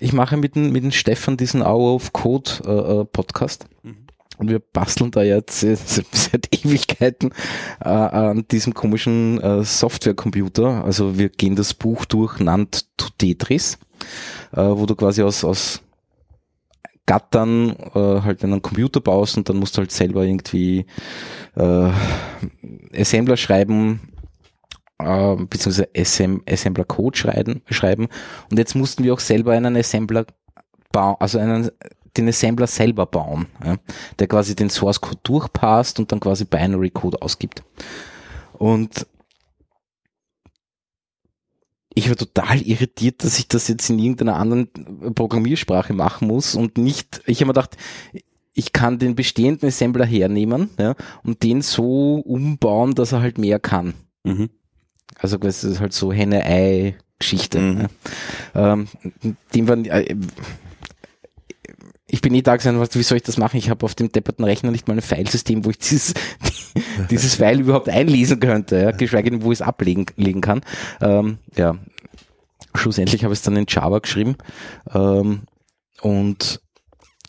ich mache mit dem, mit dem Stefan diesen Hour of Code äh, äh, Podcast. Und wir basteln da jetzt seit Ewigkeiten äh, an diesem komischen äh, Softwarecomputer. Also wir gehen das Buch durch, nannt to Tetris, äh, wo du quasi aus, aus Gattern äh, halt einen Computer baust und dann musst du halt selber irgendwie äh, Assembler schreiben, äh, beziehungsweise SM, Assembler Code schreiben, schreiben. Und jetzt mussten wir auch selber einen Assembler bauen, also einen, den Assembler selber bauen, ja, der quasi den Source Code durchpasst und dann quasi Binary Code ausgibt. Und ich war total irritiert, dass ich das jetzt in irgendeiner anderen Programmiersprache machen muss und nicht, ich habe mir gedacht, ich kann den bestehenden Assembler hernehmen ja, und den so umbauen, dass er halt mehr kann. Mhm. Also das ist halt so Henne-Ei-Geschichte. Mhm. Ja. Ähm, dem war, äh, ich bin eh da was- wie soll ich das machen? Ich habe auf dem depperten Rechner nicht mal ein Filesystem, wo ich dieses, dieses File überhaupt einlesen könnte, ja, geschweige denn, wo ich es ablegen legen kann. Ähm, ja, schlussendlich habe ich es dann in Java geschrieben ähm, und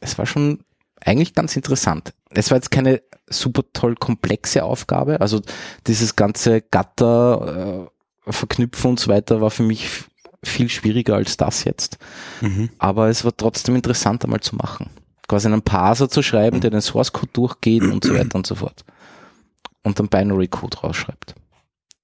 es war schon eigentlich ganz interessant. Es war jetzt keine super toll komplexe Aufgabe, also dieses ganze Gatter äh, verknüpfen und so weiter war für mich viel schwieriger als das jetzt. Mhm. Aber es war trotzdem interessant einmal zu machen. Quasi einen Parser zu schreiben, der den Source Code durchgeht und so weiter und so fort. Und dann Binary Code rausschreibt.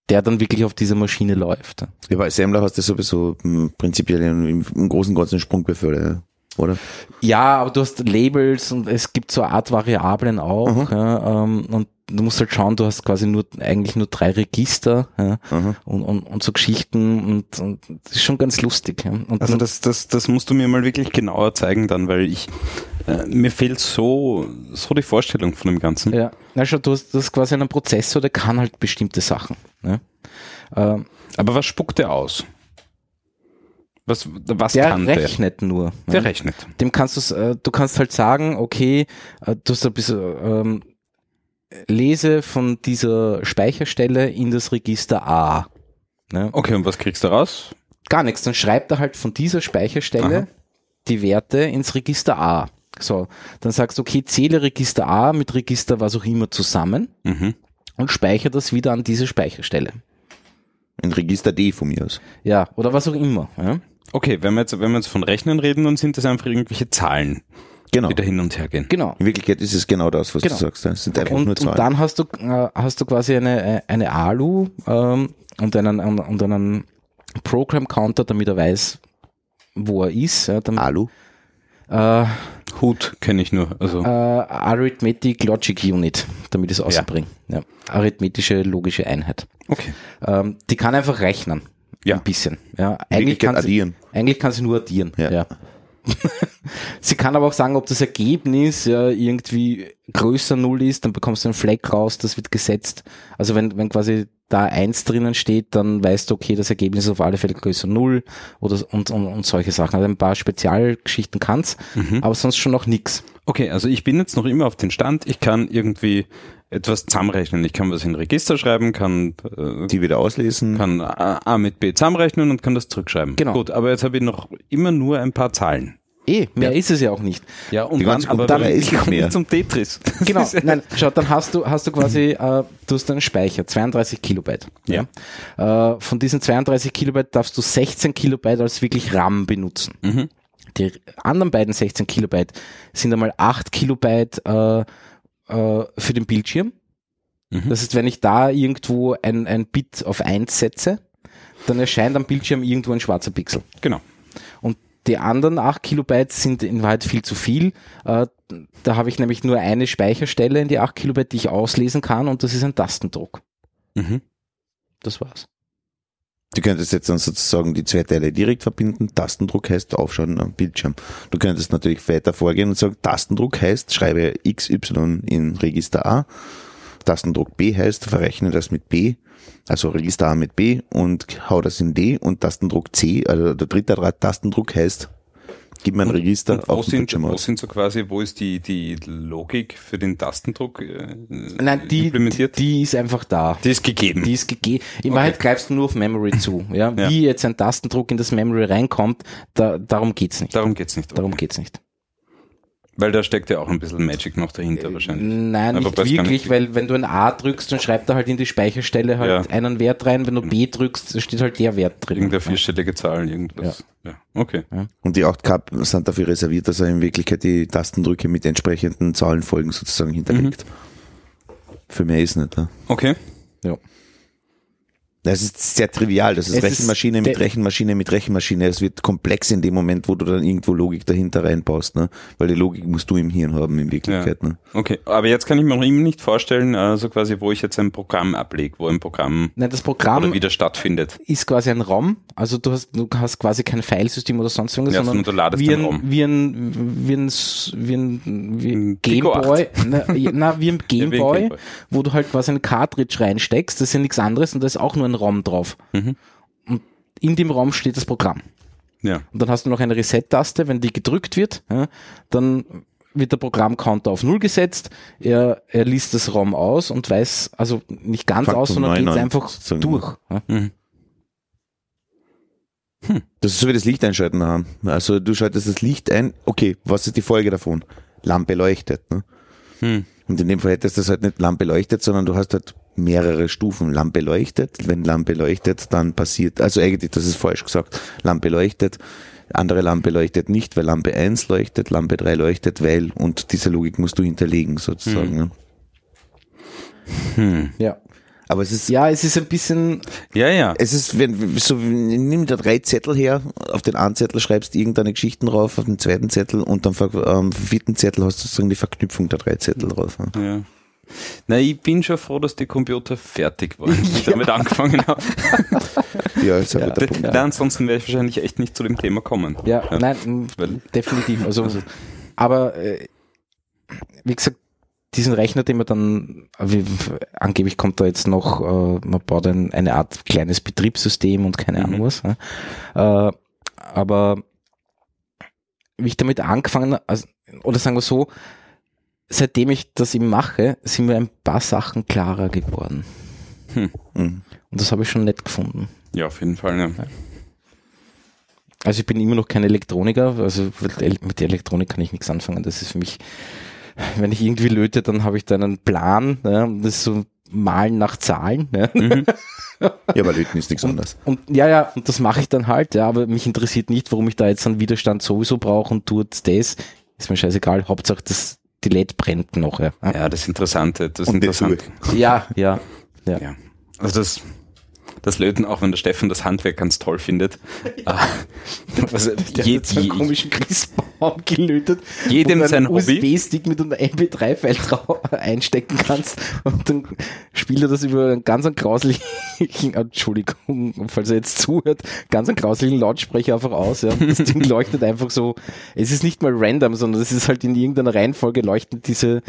Der dann wirklich auf dieser Maschine läuft. Ja, bei Assembler hast du sowieso m, prinzipiell im, im großen und Ganzen Sprungbefehle, oder? Ja, aber du hast Labels und es gibt so eine Art Variablen auch. Mhm. Ja, ähm, und du musst halt schauen, du hast quasi nur eigentlich nur drei Register ja, Aha. und, und, und so Geschichten und, und das ist schon ganz lustig. Ja. Und Also das, das, das musst du mir mal wirklich genauer zeigen dann, weil ich äh, mir fehlt so, so die Vorstellung von dem Ganzen. Ja, na schau, du hast, du hast quasi einen Prozessor, der kann halt bestimmte Sachen. Ne? Ähm, Aber was spuckt der aus? Was, was der kann der? rechnet nur. Der ne? rechnet. Dem kannst du's, äh, du kannst halt sagen, okay, äh, du hast ein bisschen, ähm, lese von dieser Speicherstelle in das Register A. Ne? Okay, und was kriegst du raus? Gar nichts, dann schreibt er halt von dieser Speicherstelle Aha. die Werte ins Register A. So, dann sagst du, okay, zähle Register A mit Register was auch immer zusammen Mhm. und speichere das wieder an diese Speicherstelle. Ein Register D von mir aus. Ja, oder was auch immer. Ja? Okay, wenn wir, jetzt, wenn wir jetzt von Rechnen reden, dann sind das einfach irgendwelche Zahlen, Genau. die da hin und her gehen. Genau. In Wirklichkeit ist es genau das, was Genau. du sagst. Es sind einfach Und, nur und Zahlen. dann hast du, äh, hast du quasi eine, eine ALU ähm, und einen, und einen Program Counter, damit er weiß, wo er ist. Ja, damit, Alu. äh, Hut kenne ich nur. Also äh, Arithmetic Logic Unit, damit ich es ausbringe. Ja. Arithmetische logische Einheit. okay. Ähm, die kann einfach rechnen. Ja. Ein bisschen. Ja. Eigentlich kann, sie, addieren. eigentlich kann sie nur addieren. Ja. Ja. sie kann aber auch sagen, ob das Ergebnis ja irgendwie größer Null ist, dann bekommst du einen Fleck raus, das wird gesetzt. Also wenn, wenn quasi da eins drinnen steht, dann weißt du, okay, das Ergebnis ist auf alle Fälle größer Null oder und, und, und solche Sachen. Also ein paar Spezialgeschichten kann's, aber sonst schon noch nix. Okay, also ich bin jetzt noch immer auf den Stand, ich kann irgendwie etwas zusammenrechnen. Ich kann was in Register schreiben, kann, äh, Die wieder auslesen. kann A, A mit B zusammenrechnen und kann das zurückschreiben. Genau. Gut, aber jetzt habe ich noch immer nur ein paar Zahlen. Eh, mehr ist es ja auch nicht. Ja, und Die ganze aber wenn- ist ich mehr. zum Tetris. Genau, nein, schau, dann hast du, hast du quasi, äh, du hast einen Speicher, 32 Kilobyte. Ja. Äh, von diesen 32 Kilobyte darfst du 16 Kilobyte als wirklich RAM benutzen. Mhm. Die anderen beiden 16 Kilobyte sind einmal 8 Kilobyte äh, äh, für den Bildschirm. Mhm. Das heißt, wenn ich da irgendwo ein, ein Bit auf 1 setze, dann erscheint am Bildschirm irgendwo ein schwarzer Pixel. Genau. Und die anderen 8 Kilobyte sind in Wahrheit viel zu viel. Äh, da habe ich nämlich nur eine Speicherstelle in die 8 Kilobyte, die ich auslesen kann und das ist ein Tastendruck. Mhm. Das war's. Du könntest jetzt dann sozusagen die zwei Teile direkt verbinden. Tastendruck heißt aufschauen am Bildschirm. Du könntest natürlich weiter vorgehen und sagen, Tastendruck heißt, schreibe XY in Register A. Tastendruck B heißt, verrechne das mit B, also Register A mit B und hau das in D und Tastendruck C, also der dritte Tastendruck heißt, gib mir ein Register Und wo auf sind, Bildschirm wo aus. sind so quasi, wo ist die, die Logik für den Tastendruck äh, Nein, die, implementiert? die ist einfach da. Die ist gegeben. Die ist gegeben. In Wahrheit greifst du nur auf Memory zu. Ja? Ja. Wie jetzt ein Tastendruck in das Memory reinkommt, da, darum geht's nicht. Darum geht's nicht. Darum geht's nicht. Weil da steckt ja auch ein bisschen Magic noch dahinter wahrscheinlich. Nein, Aber nicht wirklich, weil wenn du ein A drückst, dann schreibt er halt in die Speicherstelle halt Ja. einen Wert rein. Wenn du B drückst, dann steht halt der Wert drin. Irgendeine vierstellige Zahl, irgendwas. Ja. Okay. Und die 8K sind dafür reserviert, dass er in Wirklichkeit die Tastendrücke mit entsprechenden Zahlenfolgen sozusagen hinterlegt. Für mehr ist nicht. Ja. Okay. Ja. Das ist sehr trivial. Das ist Es ist Rechenmaschine mit der- Rechenmaschine mit Rechenmaschine. Es wird komplex in dem Moment, wo du dann irgendwo Logik dahinter reinbaust, ne? Weil die Logik musst du im Hirn haben in Wirklichkeit, ne? Okay. Aber jetzt kann ich mir noch immer nicht vorstellen, also quasi, wo ich jetzt ein Programm ablege, wo ein Programm Nein, das Programm oder wieder stattfindet. ist quasi ein ROM. Also du hast, du hast quasi kein Filesystem oder sonst irgendwas, Ja, sondern du ladest wie, ein, ROM. wie ein, wie ein, wie ein, wie Ein Gameboy, na, ja, na, wie ein wie ein Gameboy, Gameboy. wo du halt quasi ein Cartridge reinsteckst, das ist ja nichts anderes und da ist auch nur ein ROM drauf. Mhm. Und in dem ROM steht das Programm. Ja. Und dann hast du noch eine Reset-Taste, wenn die gedrückt wird, ja, dann wird der Programmcounter auf Null gesetzt, er, er liest das ROM aus und weiß, also nicht ganz Fängt aus, sondern geht einfach sozusagen. durch. Ja. Mhm. Das ist so wie das Licht einschalten haben. Also du schaltest das Licht ein, okay, was ist die Folge davon? Lampe leuchtet, ne? Hm. Und in dem Fall hättest du das halt nicht Lampe leuchtet, sondern du hast halt mehrere Stufen. Lampe leuchtet, wenn Lampe leuchtet, dann passiert, also eigentlich, das ist falsch gesagt, Lampe leuchtet, andere Lampe leuchtet nicht, weil Lampe 1 leuchtet, Lampe 3 leuchtet, weil, und diese Logik musst du hinterlegen sozusagen. Ne? ja. Aber es ist, Ja, es ist ein bisschen, Ja, ja. es ist, wenn, so, nimm da drei Zettel her, auf den einen Zettel schreibst irgendeine Geschichten drauf, auf den zweiten Zettel und dann ver- am vierten Zettel hast du sozusagen die Verknüpfung der drei Zettel drauf. ne? ja. Na, ich bin schon froh, dass die Computer fertig waren, ich damit angefangen habe. Ja, ist ein guter Punkt. Ja. Ansonsten wäre ich wahrscheinlich echt nicht zu dem Thema kommen. ja, nein, m, Weil- definitiv. Also, aber äh, wie gesagt, diesen Rechner, den man dann, wie, angeblich kommt da jetzt noch, äh, man baut ein, eine Art kleines Betriebssystem und keine Ahnung Mhm. was. Ja. Äh, aber wie ich damit angefangen habe, also, oder sagen wir so, seitdem ich das eben mache, sind mir ein paar Sachen klarer geworden. Mhm. Und das habe ich schon nett gefunden. Ja, auf jeden Fall. Ja. Also ich bin immer noch kein Elektroniker, also mit der Elektronik kann ich nichts anfangen. Das ist für mich, wenn ich irgendwie löte, dann habe ich da einen Plan, ja, und das ist so Malen nach Zahlen. Ja. Ja, aber Löten ist nichts anderes. Und ja, ja, und das mache ich dann halt, ja, aber mich interessiert nicht, warum ich da jetzt einen Widerstand sowieso brauche und tut das. Ist mir scheißegal, Hauptsache das, die LED brennt noch. Ja, ja, das Interessante. Das Interessante. ja, ja. ja. Ja. Also das, das Löten, auch wenn der Steffen das Handwerk ganz toll findet. Ah, also je, so einen je, komischen Christbaum. Gelötet. Jedem wo du sein einen. USB-Stick mit einem MP3-File einstecken kannst und dann spielt er das über einen ganz einen grauslichen, Entschuldigung, falls er jetzt zuhört, ganz einen grauslichen Lautsprecher einfach aus. Ja. Das Ding leuchtet einfach so, es ist nicht mal random, sondern es ist halt in irgendeiner Reihenfolge leuchten diese,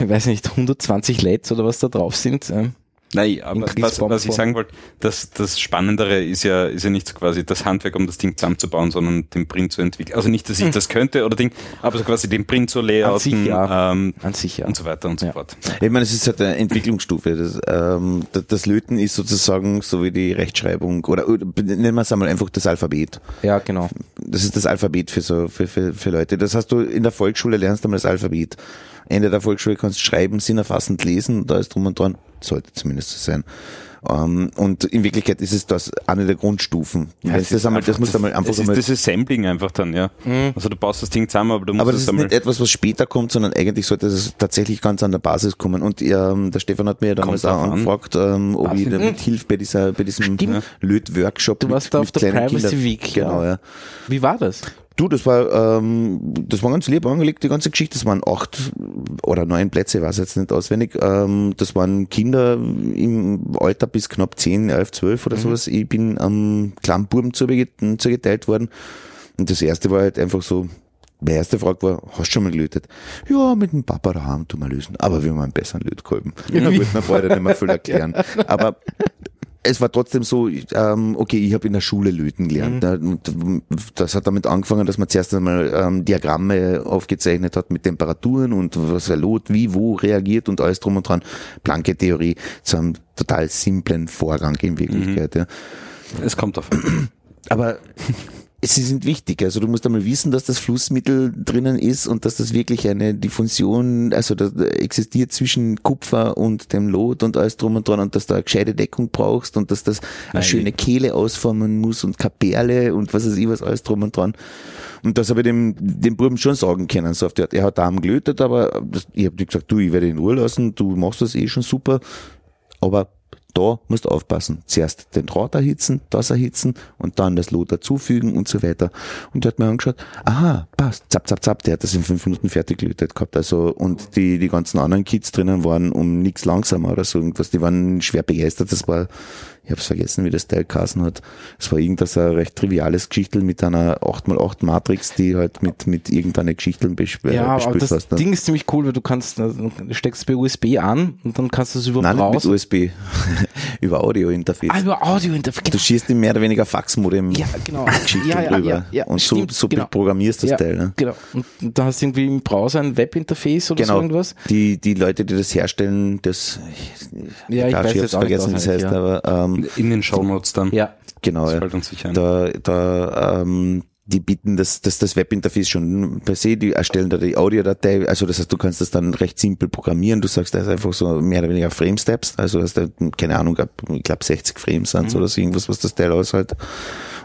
ich weiß nicht, 120 LEDs oder was da drauf sind. ähm, Nein, In aber was, was ich sagen wollte, das, das Spannendere ist ja, ist ja nicht so quasi das Handwerk, um das Ding zusammenzubauen, sondern den Print zu entwickeln. Also nicht, dass ich das könnte oder Ding, aber so quasi den Print zu layouten An sich, ja. ähm, An sich, ja. und so weiter und so Ja. fort. Ich meine, es ist halt eine Entwicklungsstufe. Das, ähm, das, das Löten ist sozusagen so wie die Rechtschreibung oder, oder nennen wir es einmal einfach das Alphabet. Ja, genau. Das ist das Alphabet für so für, für, für Leute. Das hast du in der Volksschule lernst du einmal das Alphabet. Ende der Volksschule kannst du schreiben, sinnerfassend lesen, da ist drum und dran, sollte zumindest so sein. Ähm, und in Wirklichkeit ist es das eine der Grundstufen. Du das, ist einmal, das du einmal einfach das ist das Assembling einfach dann, ja. Also du baust das Ding zusammen, aber du musst aber das es ist nicht etwas, was später kommt, sondern eigentlich sollte es tatsächlich ganz an der Basis kommen. Und ähm, der Stefan hat mir ja damals auch an. angefragt, ähm, ob ich damit hilf bei dieser, bei diesem. Löt-Workshop. Du warst da auf der Privacy Week, Genau, ja. ja. Wie war das? Du, das war, ähm, das war ganz lieb angelegt, die ganze Geschichte. Das waren acht oder neun Plätze, ich weiß jetzt nicht auswendig. Ähm, das waren Kinder im Alter bis knapp zehn, elf, zwölf oder sowas. Ich bin am kleinen Buben zuge- zugeteilt worden. Und das erste war halt einfach so, meine erste Frage war, hast du schon mal gelötet? Ja, mit dem Papa daheim tun wir lösen. Aber wir haben einen besseren Lötkolben. Ja, gut, man ja nicht mehr viel erklären. Aber es war trotzdem so, ähm, okay, ich habe in der Schule löten gelernt. ne? Und Das hat damit angefangen, dass man zuerst einmal ähm, Diagramme aufgezeichnet hat mit Temperaturen und was er Lot wie, wo reagiert und alles drum und dran. Blanke Theorie zu einem total simplen Vorgang in Wirklichkeit. Ja. es kommt auf an. Aber sie sind wichtig. Also du musst einmal wissen, dass das Flussmittel drinnen ist und dass das wirklich eine Diffusion, also da existiert zwischen Kupfer und dem Lot und alles drum und dran und dass du eine gescheite Deckung brauchst und dass das eine Nein. schöne Kehle ausformen muss und keine Perle und was weiß ich was, alles drum und dran. Und das habe ich dem, dem Buben schon sagen können. So auf die Art. Er hat Darm gelötet, aber ich habe gesagt, du, ich werde ihn in Ruhe lassen, du machst das eh schon super. Aber da musst du aufpassen. Zuerst den Draht erhitzen, das erhitzen und dann das Lot dazufügen und so weiter. Und der hat mir angeschaut, aha, passt, zapp, zapp, zapp, der hat das in fünf Minuten fertig gelötet gehabt. Also, und die, die ganzen anderen Kids drinnen waren um nichts langsamer oder so irgendwas. Die waren schwer begeistert. Das war, ich habe vergessen, wie das Teil geheißen hat. Es war irgendwas ein recht triviales Geschichtel mit einer 8x8 Matrix, die halt mit, mit irgendeiner Geschichtel besp Ja, äh, aber das hast. ne? Ding ist ziemlich cool, weil du kannst, äh, du steckst bei USB an und dann kannst du es über Nein, Browser. mit USB. Über Audio-Interface. Ah, über Audio Interface. Du schießt ihm mehr oder weniger Faxmodem Ja, genau. Geschichten ja, ja, drüber. ja, ja, und so, stimmt, so genau. programmierst du das Teil. Ne? Genau. Und da hast du irgendwie im Browser ein Webinterface oder so Genau. irgendwas. Die, die Leute, die das herstellen, das, Ja, ich Gosh, weiß ich jetzt vergessen, wie es heißt, aber ähm, In den Shownotes dann. Ja. genau. Das fällt uns sicher ein. Da, da, ähm, die bieten das, das, das Webinterface schon per se, die erstellen da die Audiodatei, also das heißt, du kannst das dann recht simpel programmieren, du sagst, das ist einfach so mehr oder weniger Frame-Steps, also hast du, keine Ahnung, ich glaube 60 Frames sind oder so irgendwas, was das Teil aushält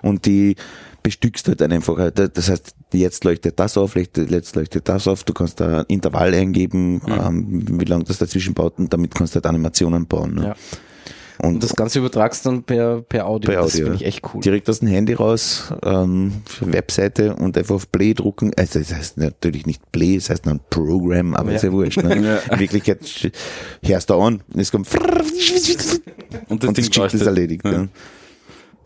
und die bestückst halt dann einfach, halt. das heißt, jetzt leuchtet das auf, jetzt leuchtet das auf, du kannst da Intervall eingeben, ähm, wie lange das dazwischen baut und damit kannst du halt Animationen bauen. Ne? Ja. Und, Und das Ganze übertragst dann per, per Audio. Per Das Audio, finde ich ja. echt cool. direkt aus dem Handy raus, ähm, Webseite und einfach auf Play drucken. Also das heißt natürlich nicht Play, es heißt dann Program, aber Ja. ist ja wurscht. Ne? In Wirklichkeit hörst du an und es kommt Und das und Ding das ist erledigt. Ja. Ja.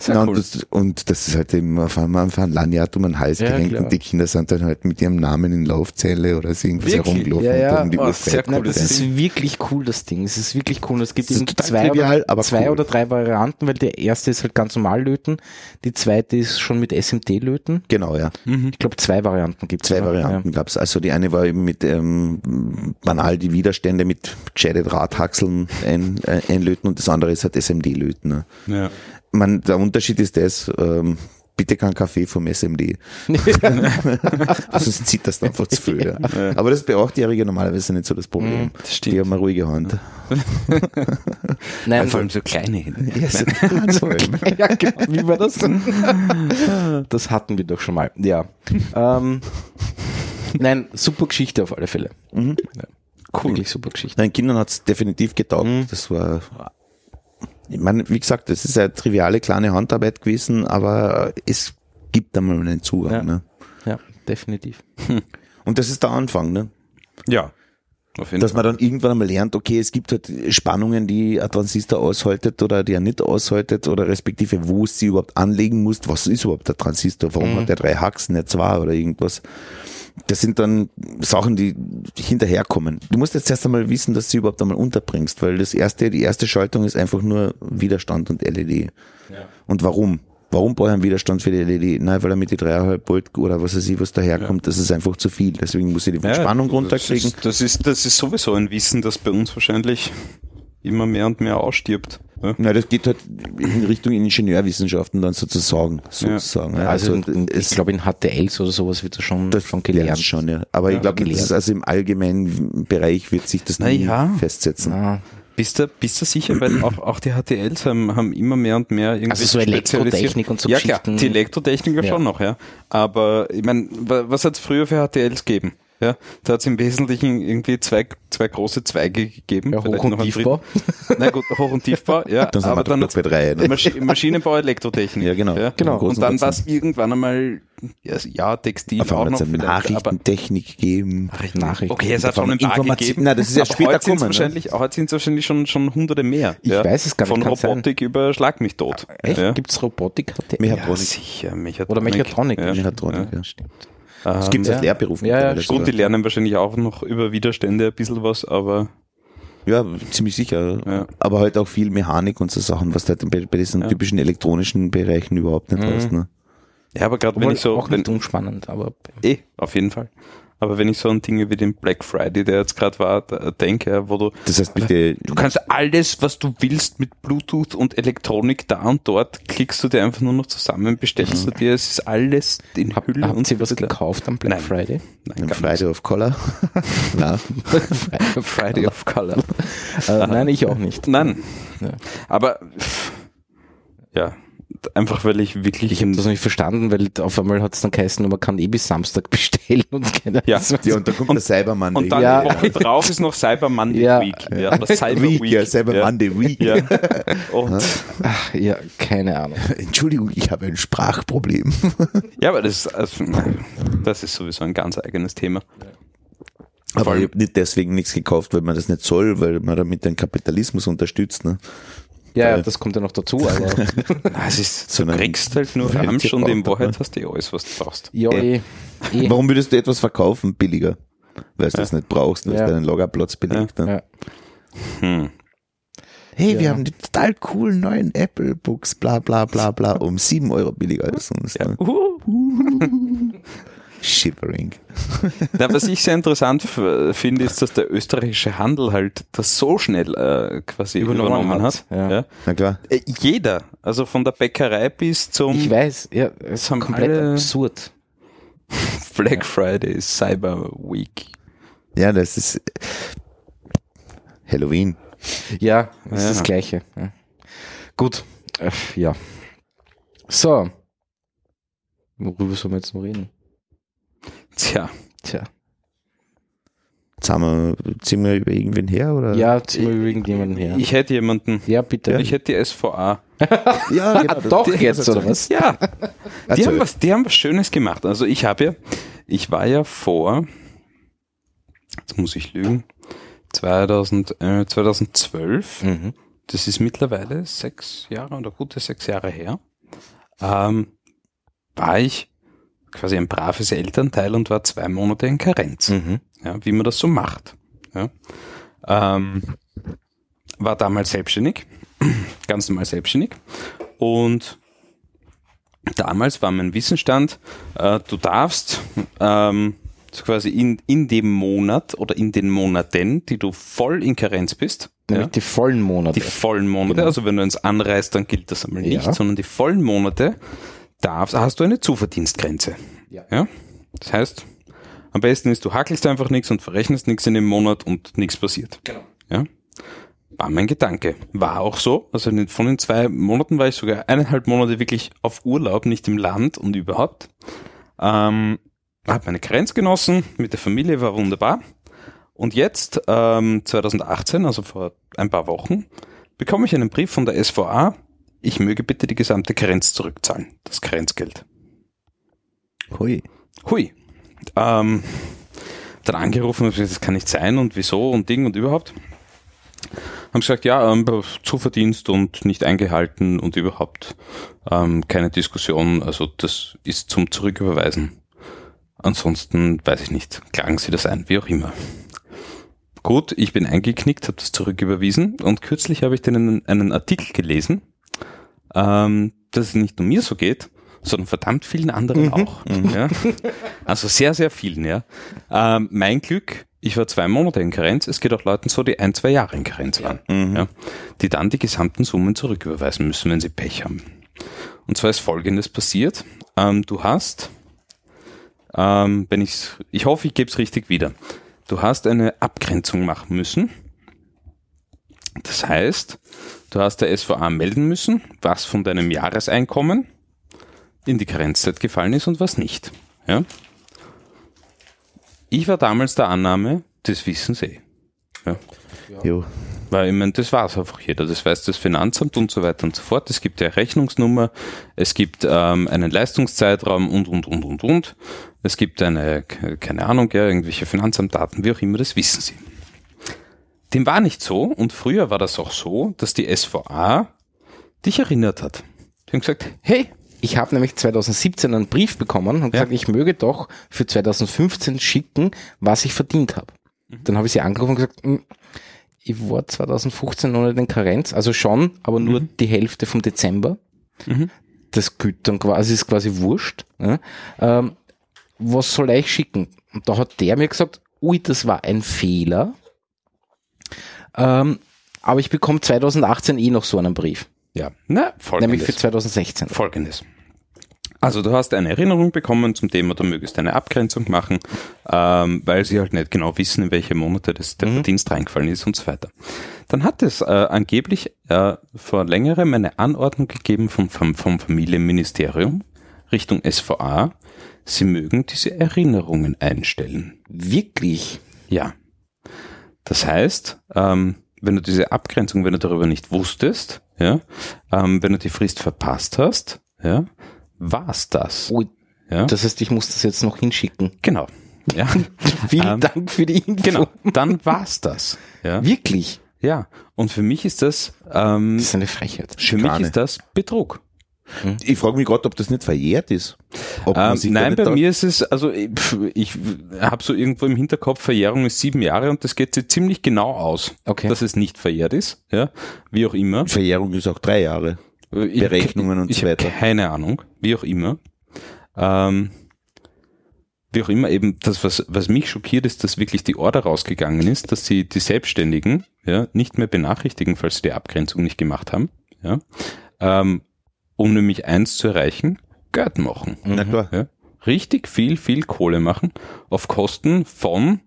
Sehr Ja, cool. und, das, und das ist halt eben auf einmal einfach ein Lanyard um den Hals Ja, gehängt klar. und die Kinder sind dann halt mit ihrem Namen in Laufzelle oder so irgendwas Wirklich? herumgelaufen Ja, ja. und um die Oh, sehr cool, das das ist wirklich cool, das Ding. Es ist wirklich cool. Es gibt eben zwei, trivial, oder, aber zwei cool. oder drei Varianten, weil der erste ist halt ganz normal löten. Die zweite ist schon mit SMT löten. Genau, ja. Ich glaube, zwei Varianten gibt es. Zwei Varianten gab's. Also die eine war eben mit ähm, banal die Widerstände mit gescheite Drahthaxeln ein, äh, einlöten und das andere ist halt SMD-Löten. Ne? Ja. Man, der Unterschied ist das, ähm, bitte kein Kaffee vom SMD. Sonst zieht das einfach zu viel. Ja. Aber das ist bei Achtjährigen normalerweise nicht so das Problem. das stimmt. Die haben eine ruhige Hand. Nein, Vor allem so kleine Hände. Ja, so ja, genau. Wie war das? Das hatten wir doch schon mal. Ja. Ähm, nein, super Geschichte auf alle Fälle. Ja. Cool. Wirklich super Geschichte. Nein, Kindern hat's definitiv getaugt. Mhm. Das war, ich meine, wie gesagt, das ist eine triviale kleine Handarbeit gewesen, aber es gibt einmal einen Zugang. Ja. Ne? ja, definitiv. Und das ist der Anfang, ne? Ja. Auf jeden Dass man dann irgendwann einmal lernt, okay, es gibt halt Spannungen, die ein Transistor aushaltet oder die er nicht aushaltet oder respektive, wo es sie überhaupt anlegen muss. Was ist überhaupt der Transistor? Warum hat der drei Haxen, nicht zwei oder irgendwas? Das sind dann Sachen, die hinterherkommen. Du musst jetzt erst einmal wissen, dass du sie überhaupt einmal unterbringst, weil das erste, die erste Schaltung ist einfach nur Widerstand und LED. Und warum? Warum brauche ich einen Widerstand für die LED? Nein, weil er mit die 3,5 Volt oder was weiß ich, was daherkommt, das ist einfach zu viel. Deswegen muss ich die Spannung runterkriegen. Das ist, das ist, das ist sowieso ein Wissen, das bei uns wahrscheinlich immer mehr und mehr ausstirbt. Ja? Na, das geht halt in Richtung Ingenieurwissenschaften dann sozusagen, sozusagen. Ja. Also, Also, in, es, ich glaube in HTLs oder sowas wird das schon, das schon lernt gelernt. schon, ja. Aber ich glaube, das gelernt. ist also im allgemeinen Bereich wird sich das Na nie ja. festsetzen. Ah, Bist du, bist du sicher, weil auch, auch die HTLs haben, haben immer mehr und mehr irgendwie Also so Elektrotechnik und so Ja klar, die Elektrotechniker Ja. schon noch, ja. Aber ich meine, was hat es früher für HTLs gegeben? Ja, da hat es im Wesentlichen irgendwie zwei, zwei große Zweige gegeben. ja, Hoch- und Tiefbau. Na gut, Hoch- und Tiefbau, ja. Dann aber dann bei drei. Ne? Maschi Maschinenbau, Elektrotechnik. Ja, genau. Ja. Genau. Und dann war es irgendwann einmal, ja, ja Textil Auf auch noch es Nachrichtentechnik gegeben. Nachrichten. Okay, es hat schon ein paar gegeben. Nein, das ist ja aber später heute gekommen, ne? Wahrscheinlich, Heute sind es wahrscheinlich schon, schon hunderte mehr. Ich weiß es gar nicht, Von kann sein. Robotik über Schlag mich tot. Echt? Ja. Gibt's Robotik? HTL? Ja, Mechatronik. sicher. Mechatronik. Oder Mechatronik. Ja. Mechatronik, ja. Stimmt. Das gibt es ja. als Lehrberuf. Ja, ja, sogar. die lernen wahrscheinlich auch noch über Widerstände ein bisschen was, aber Ja, ziemlich sicher. Ja. Aber halt auch viel Mechanik und so Sachen, was du halt bei, bei diesen Ja. typischen elektronischen Bereichen überhaupt nicht Mhm. hast. Ne? ja, aber gerade wenn ich so, auch wenn, nicht unspannend, aber eh, auf jeden Fall. Aber wenn ich so an Dinge wie den Black Friday, der jetzt gerade war, denke, wo du, Das heißt, bitte, du kannst alles, was du willst mit Bluetooth und Elektronik da und dort, klickst du dir einfach nur noch zusammen, bestellst du dir, es ist alles in hab, Hülle habt und ihr was gekauft am Black Nein. Friday? Nein, ein gar Friday of Color. Na, Friday of Color. Äh, nein, ich auch nicht. Nein. Ja. Aber ja, einfach weil ich wirklich Ich habe das noch nicht verstanden, weil auf einmal hat es dann geheißen, man kann eh bis Samstag bestellen und keine Ja. ja, und da kommt der Cyber Monday. und dann Ja. die Woche drauf ist noch Cyber Monday Ja. Week. Ja, oder Cyber Week, Week. ja, Cyber ja. Monday Week. Ja. Und, Ach, ja, keine Ahnung. Entschuldigung, ich habe ein Sprachproblem. ja, aber das, also, das ist sowieso ein ganz eigenes Thema. Aber ich habe nicht deswegen nichts gekauft, weil man das nicht soll, weil man damit den Kapitalismus unterstützt. Ne? Ja, Weil- das kommt ja noch dazu, aber Na, es ist, du Sondern- kriegst halt nur Ramsch die und in Wahrheit hast du eh alles, was du brauchst. ja, eh, eh. Warum würdest du etwas verkaufen billiger? Weil du das nicht brauchst, weil es Ja. deinen Lagerplatz belegt. Ne? Ja. Hm. Hey, wir Ja. haben die total coolen neuen Apple Books, bla bla bla bla, um sieben Euro billiger als sonst. Ne? Shivering. Na, was ich sehr interessant finde, ist, dass der österreichische Handel halt das so schnell äh, quasi Übernommen übernommen, hat, hat. ja. Ja. Na klar. Äh, jeder, also von der Bäckerei bis zum Ich weiß, ja, es ist komplett absurd. Black Friday, Cyber Week. Ja, das ist Halloween. Ja, es Ja. ist das Gleiche. Ja. Gut, äh, ja. So. Worüber sollen wir jetzt noch reden? Tja, Tja. Jetzt haben wir, ziehen wir über irgendwen her, oder? Ja, ziehen wir über irgendjemanden her. ich hätte jemanden, ja, bitte. ich hätte die SVA. ja genau. Doch das- jetzt, oder was? Ja, die Erzähl. haben, was, die haben was Schönes gemacht. Also ich habe ja, ich war ja vor, jetzt muss ich lügen, 2000, äh, 2012, Mhm. das ist mittlerweile sechs Jahre oder gute sechs Jahre her, ähm, war ich quasi ein braves Elternteil und war zwei Monate in Karenz Mhm. ja, wie man das so macht. Ja. Ähm, war damals selbstständig, ganz normal selbstständig und damals war mein Wissensstand, äh, du darfst ähm, so quasi in, in dem Monat oder in den Monaten, die du voll in Karenz bist, Nämlich ja, die vollen Monate. die vollen Monate, Genau. also wenn du ins anreist, dann gilt das einmal nicht, Ja. sondern die vollen Monate darfst, hast du eine Zuverdienstgrenze. Ja. ja? Das heißt, am besten ist, du hackelst einfach nichts und verrechnest nichts in dem Monat und nichts passiert. Genau. Ja? War mein Gedanke. War auch so. Also von den zwei Monaten war ich sogar eineinhalb Monate wirklich auf Urlaub, nicht im Land und überhaupt. Ähm, habe meine Karenz genossen, mit der Familie war wunderbar. Und jetzt, ähm, 2018, also vor ein paar Wochen, bekomme ich einen Brief von der SVA, ich möge bitte die gesamte Karenz zurückzahlen, das Karenzgeld. Hui. hui. Ähm, dann angerufen das kann nicht sein und wieso und Ding und überhaupt. Haben gesagt, ja, ähm, Zuverdienst und nicht eingehalten und überhaupt ähm, keine Diskussion. Also das ist zum Zurücküberweisen. Ansonsten weiß ich nicht, klagen Sie das ein, wie auch immer. Gut, ich bin eingeknickt, habe das zurücküberwiesen und kürzlich habe ich dann einen, einen Artikel gelesen, ähm, dass es nicht nur mir so geht, sondern verdammt vielen anderen auch. Ja? Also sehr, sehr vielen, ja. Ähm, mein Glück, ich war zwei Monate in Karenz, es geht auch Leuten so, die ein, zwei Jahre in Karenz waren, ja, die dann die gesamten Summen zurücküberweisen müssen, wenn sie Pech haben. Und zwar ist folgendes passiert. Ähm, du hast, ähm, wenn ich's, ich hoffe, ich gebe es richtig wieder. Du hast eine Abgrenzung machen müssen. Das heißt, du hast der SVA melden müssen, was von deinem Jahreseinkommen in die Karenzzeit gefallen ist und was nicht. Ja? Ich war damals der Annahme, das wissen sie. Ja. Jo. Weil ich meine, das weiß einfach jeder. Das weiß das Finanzamt und so weiter und so fort. Es gibt ja eine Rechnungsnummer, es gibt ähm, einen Leistungszeitraum und, und, und, und, und. Es gibt eine, keine Ahnung, ja, irgendwelche Finanzamtdaten, wie auch immer, das wissen sie. Dem war nicht so und früher war das auch so, dass die SVA dich erinnert hat. Die haben gesagt, hey, Ich habe nämlich 2017 einen Brief bekommen und Ja. gesagt, ich möge doch für 2015 schicken, was ich verdient habe. Mhm. Dann habe ich sie angerufen und gesagt, "Hm, ich war 2015 noch nicht in Karenz, also schon, aber nur die Hälfte vom Dezember. Mhm. Das gilt dann quasi, ist quasi wurscht. Ja. Ähm, was soll ich schicken? Und da hat der mir gesagt, ui, das war ein Fehler. Ähm, aber ich bekomme 2018 eh noch so einen Brief. ja, na, folgendes. Nämlich für 2016. Folgendes. Also du hast eine Erinnerung bekommen zum Thema, du mögest eine Abgrenzung machen, ähm, weil sie halt nicht genau wissen, in welche Monate das, der Verdienst reingefallen ist und so weiter. Dann hat es äh, angeblich äh, vor längerem eine Anordnung gegeben vom, vom, vom Familienministerium Richtung SVA, sie mögen diese Erinnerungen einstellen. Wirklich? Ja. Das heißt, ähm, wenn du diese Abgrenzung, wenn du darüber nicht wusstest, ja, ähm, wenn du die Frist verpasst hast, ja, war's das. Ui, Ja, Das heißt, ich muss das jetzt noch hinschicken. genau. Ja, Vielen Ähm, Dank für die Info. genau. Dann war's das. Ja, Wirklich? ja. Und für mich ist das, ähm, Das ist eine Frechheit. für mich Schikane. ist das Betrug. Ich frage mich gerade, ob das nicht verjährt ist. Ähm, nein, nicht bei mir ist es, also ich, ich habe so irgendwo im Hinterkopf, Verjährung ist sieben Jahre und das geht sich ziemlich genau aus, Okay. dass es nicht verjährt ist, ja, wie auch immer. Verjährung ist auch drei Jahre. Ich- Berechnungen und ich so weiter. keine Ahnung, wie auch immer. Ähm, wie auch immer, eben das, was, was mich schockiert, ist, dass wirklich die Order rausgegangen ist, dass sie die Selbstständigen ja, nicht mehr benachrichtigen, falls sie die Abgrenzung nicht gemacht haben, ja, ähm, um nämlich eins zu erreichen, Geld machen. Na klar. Ja, richtig viel, viel Kohle machen auf Kosten von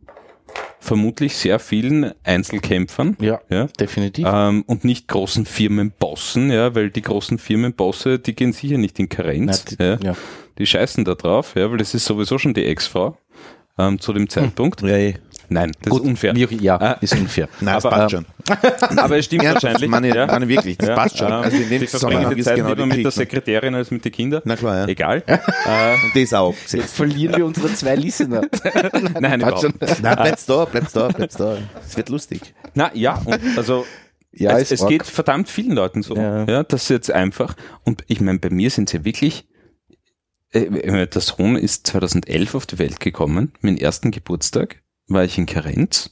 vermutlich sehr vielen Einzelkämpfern. Ja, Ja, definitiv. ähm, und nicht großen Firmenbossen, ja, weil die großen Firmenbosse, die gehen sicher nicht in Karenz, Na, die- ja, ja. die scheißen da drauf, ja, weil das ist sowieso schon die Ex-Frau ähm, zu dem Zeitpunkt. Ja, eh. Nein, das ist unfair. Wie ja, Ah. ist unfair. Nein, das Aber, passt schon. Aber es stimmt Ja, das wahrscheinlich. meine, ja. meine wirklich, das Ja, passt schon. ähm, Also in dem die Zusammenhang verbringen die ist Zeit genau lieber mit der Krieg, ne? Sekretärin als mit den Kindern. Na klar, ja. Egal. äh, Und das auch. Jetzt gesetzt. verlieren wir unsere zwei Listener. nein, überhaupt. schon. Nein, bleibst da, bleibst da, bleibst da. Es wird lustig. Na ja, und also Ja, es, es geht verdammt vielen Leuten so. Ja. Ja, das ist jetzt einfach. Und ich meine, bei mir sind sie wirklich. Äh, ich der Sohn ist 2011 auf die Welt gekommen. Mein ersten Geburtstag war ich in Karenz.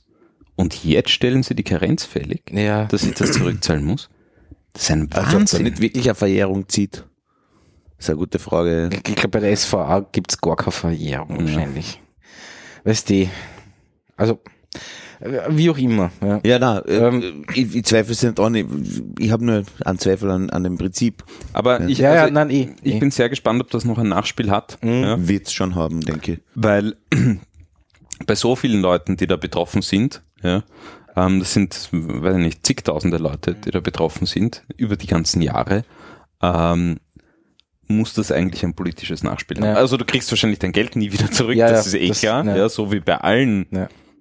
Und jetzt stellen sie die Karenz fällig, Ja, dass ich das zurückzahlen muss. Das ist ein Also, ob Wahnsinn. nicht wirklich eine Verjährung zieht. Das ist eine gute Frage. ich glaube, bei der SVA gibt's gar keine Verjährung wahrscheinlich. Weißt du, also, äh, wie auch immer. Ja. Ja, na, äh, Ähm, ich, ich zweifle es nicht an. Ich, ich habe nur einen Zweifel an, an dem Prinzip. Aber ich, Ja, ja, also, nein, eh, ich eh. bin sehr gespannt, ob das noch ein Nachspiel hat. Ja. Wird's schon haben, denke ich. weil bei so vielen Leuten, die da betroffen sind, ja, ähm, das sind, weiß ich nicht, zigtausende Leute, die da betroffen sind, über die ganzen Jahre, ähm, muss das eigentlich ein politisches Nachspiel haben. Ja. Also du kriegst wahrscheinlich dein Geld nie wieder zurück, Ja, das ja, ist eh das- klar, ja. so wie bei allen.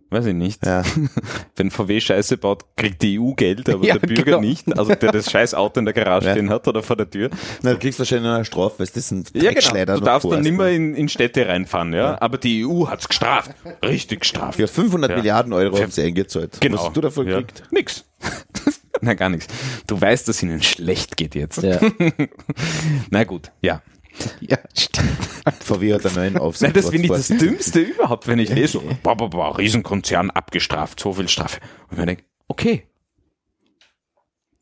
Weiß ich nicht. Ja. Wenn VW Scheiße baut, kriegt die EU Geld, aber Ja, der Bürger genau. nicht. Also der das scheiß Auto in der Garage Ja. stehen hat oder vor der Tür. Na, du kriegst wahrscheinlich noch eine Strafe, weil das sind Ja, genau. Du darfst dann vorhast, nicht mehr ne? in, in Städte reinfahren, ja. Aber die EU hat's gestraft. Richtig gestraft. Für 500 Ja. Milliarden Euro haben sie eingezahlt. Genau. Was hast du davon ja. gekriegt? Nix. Na, gar nichts. Du weißt, dass ihnen schlecht geht jetzt. Ja. Na gut, ja. ja, stimmt. VW hat einen neuen Aufsatz. Nein, das finde ich das Dümmste überhaupt, wenn ich lese, boah, boah, boah, Riesenkonzern abgestraft, so viel Strafe. Und ich mir denke, okay.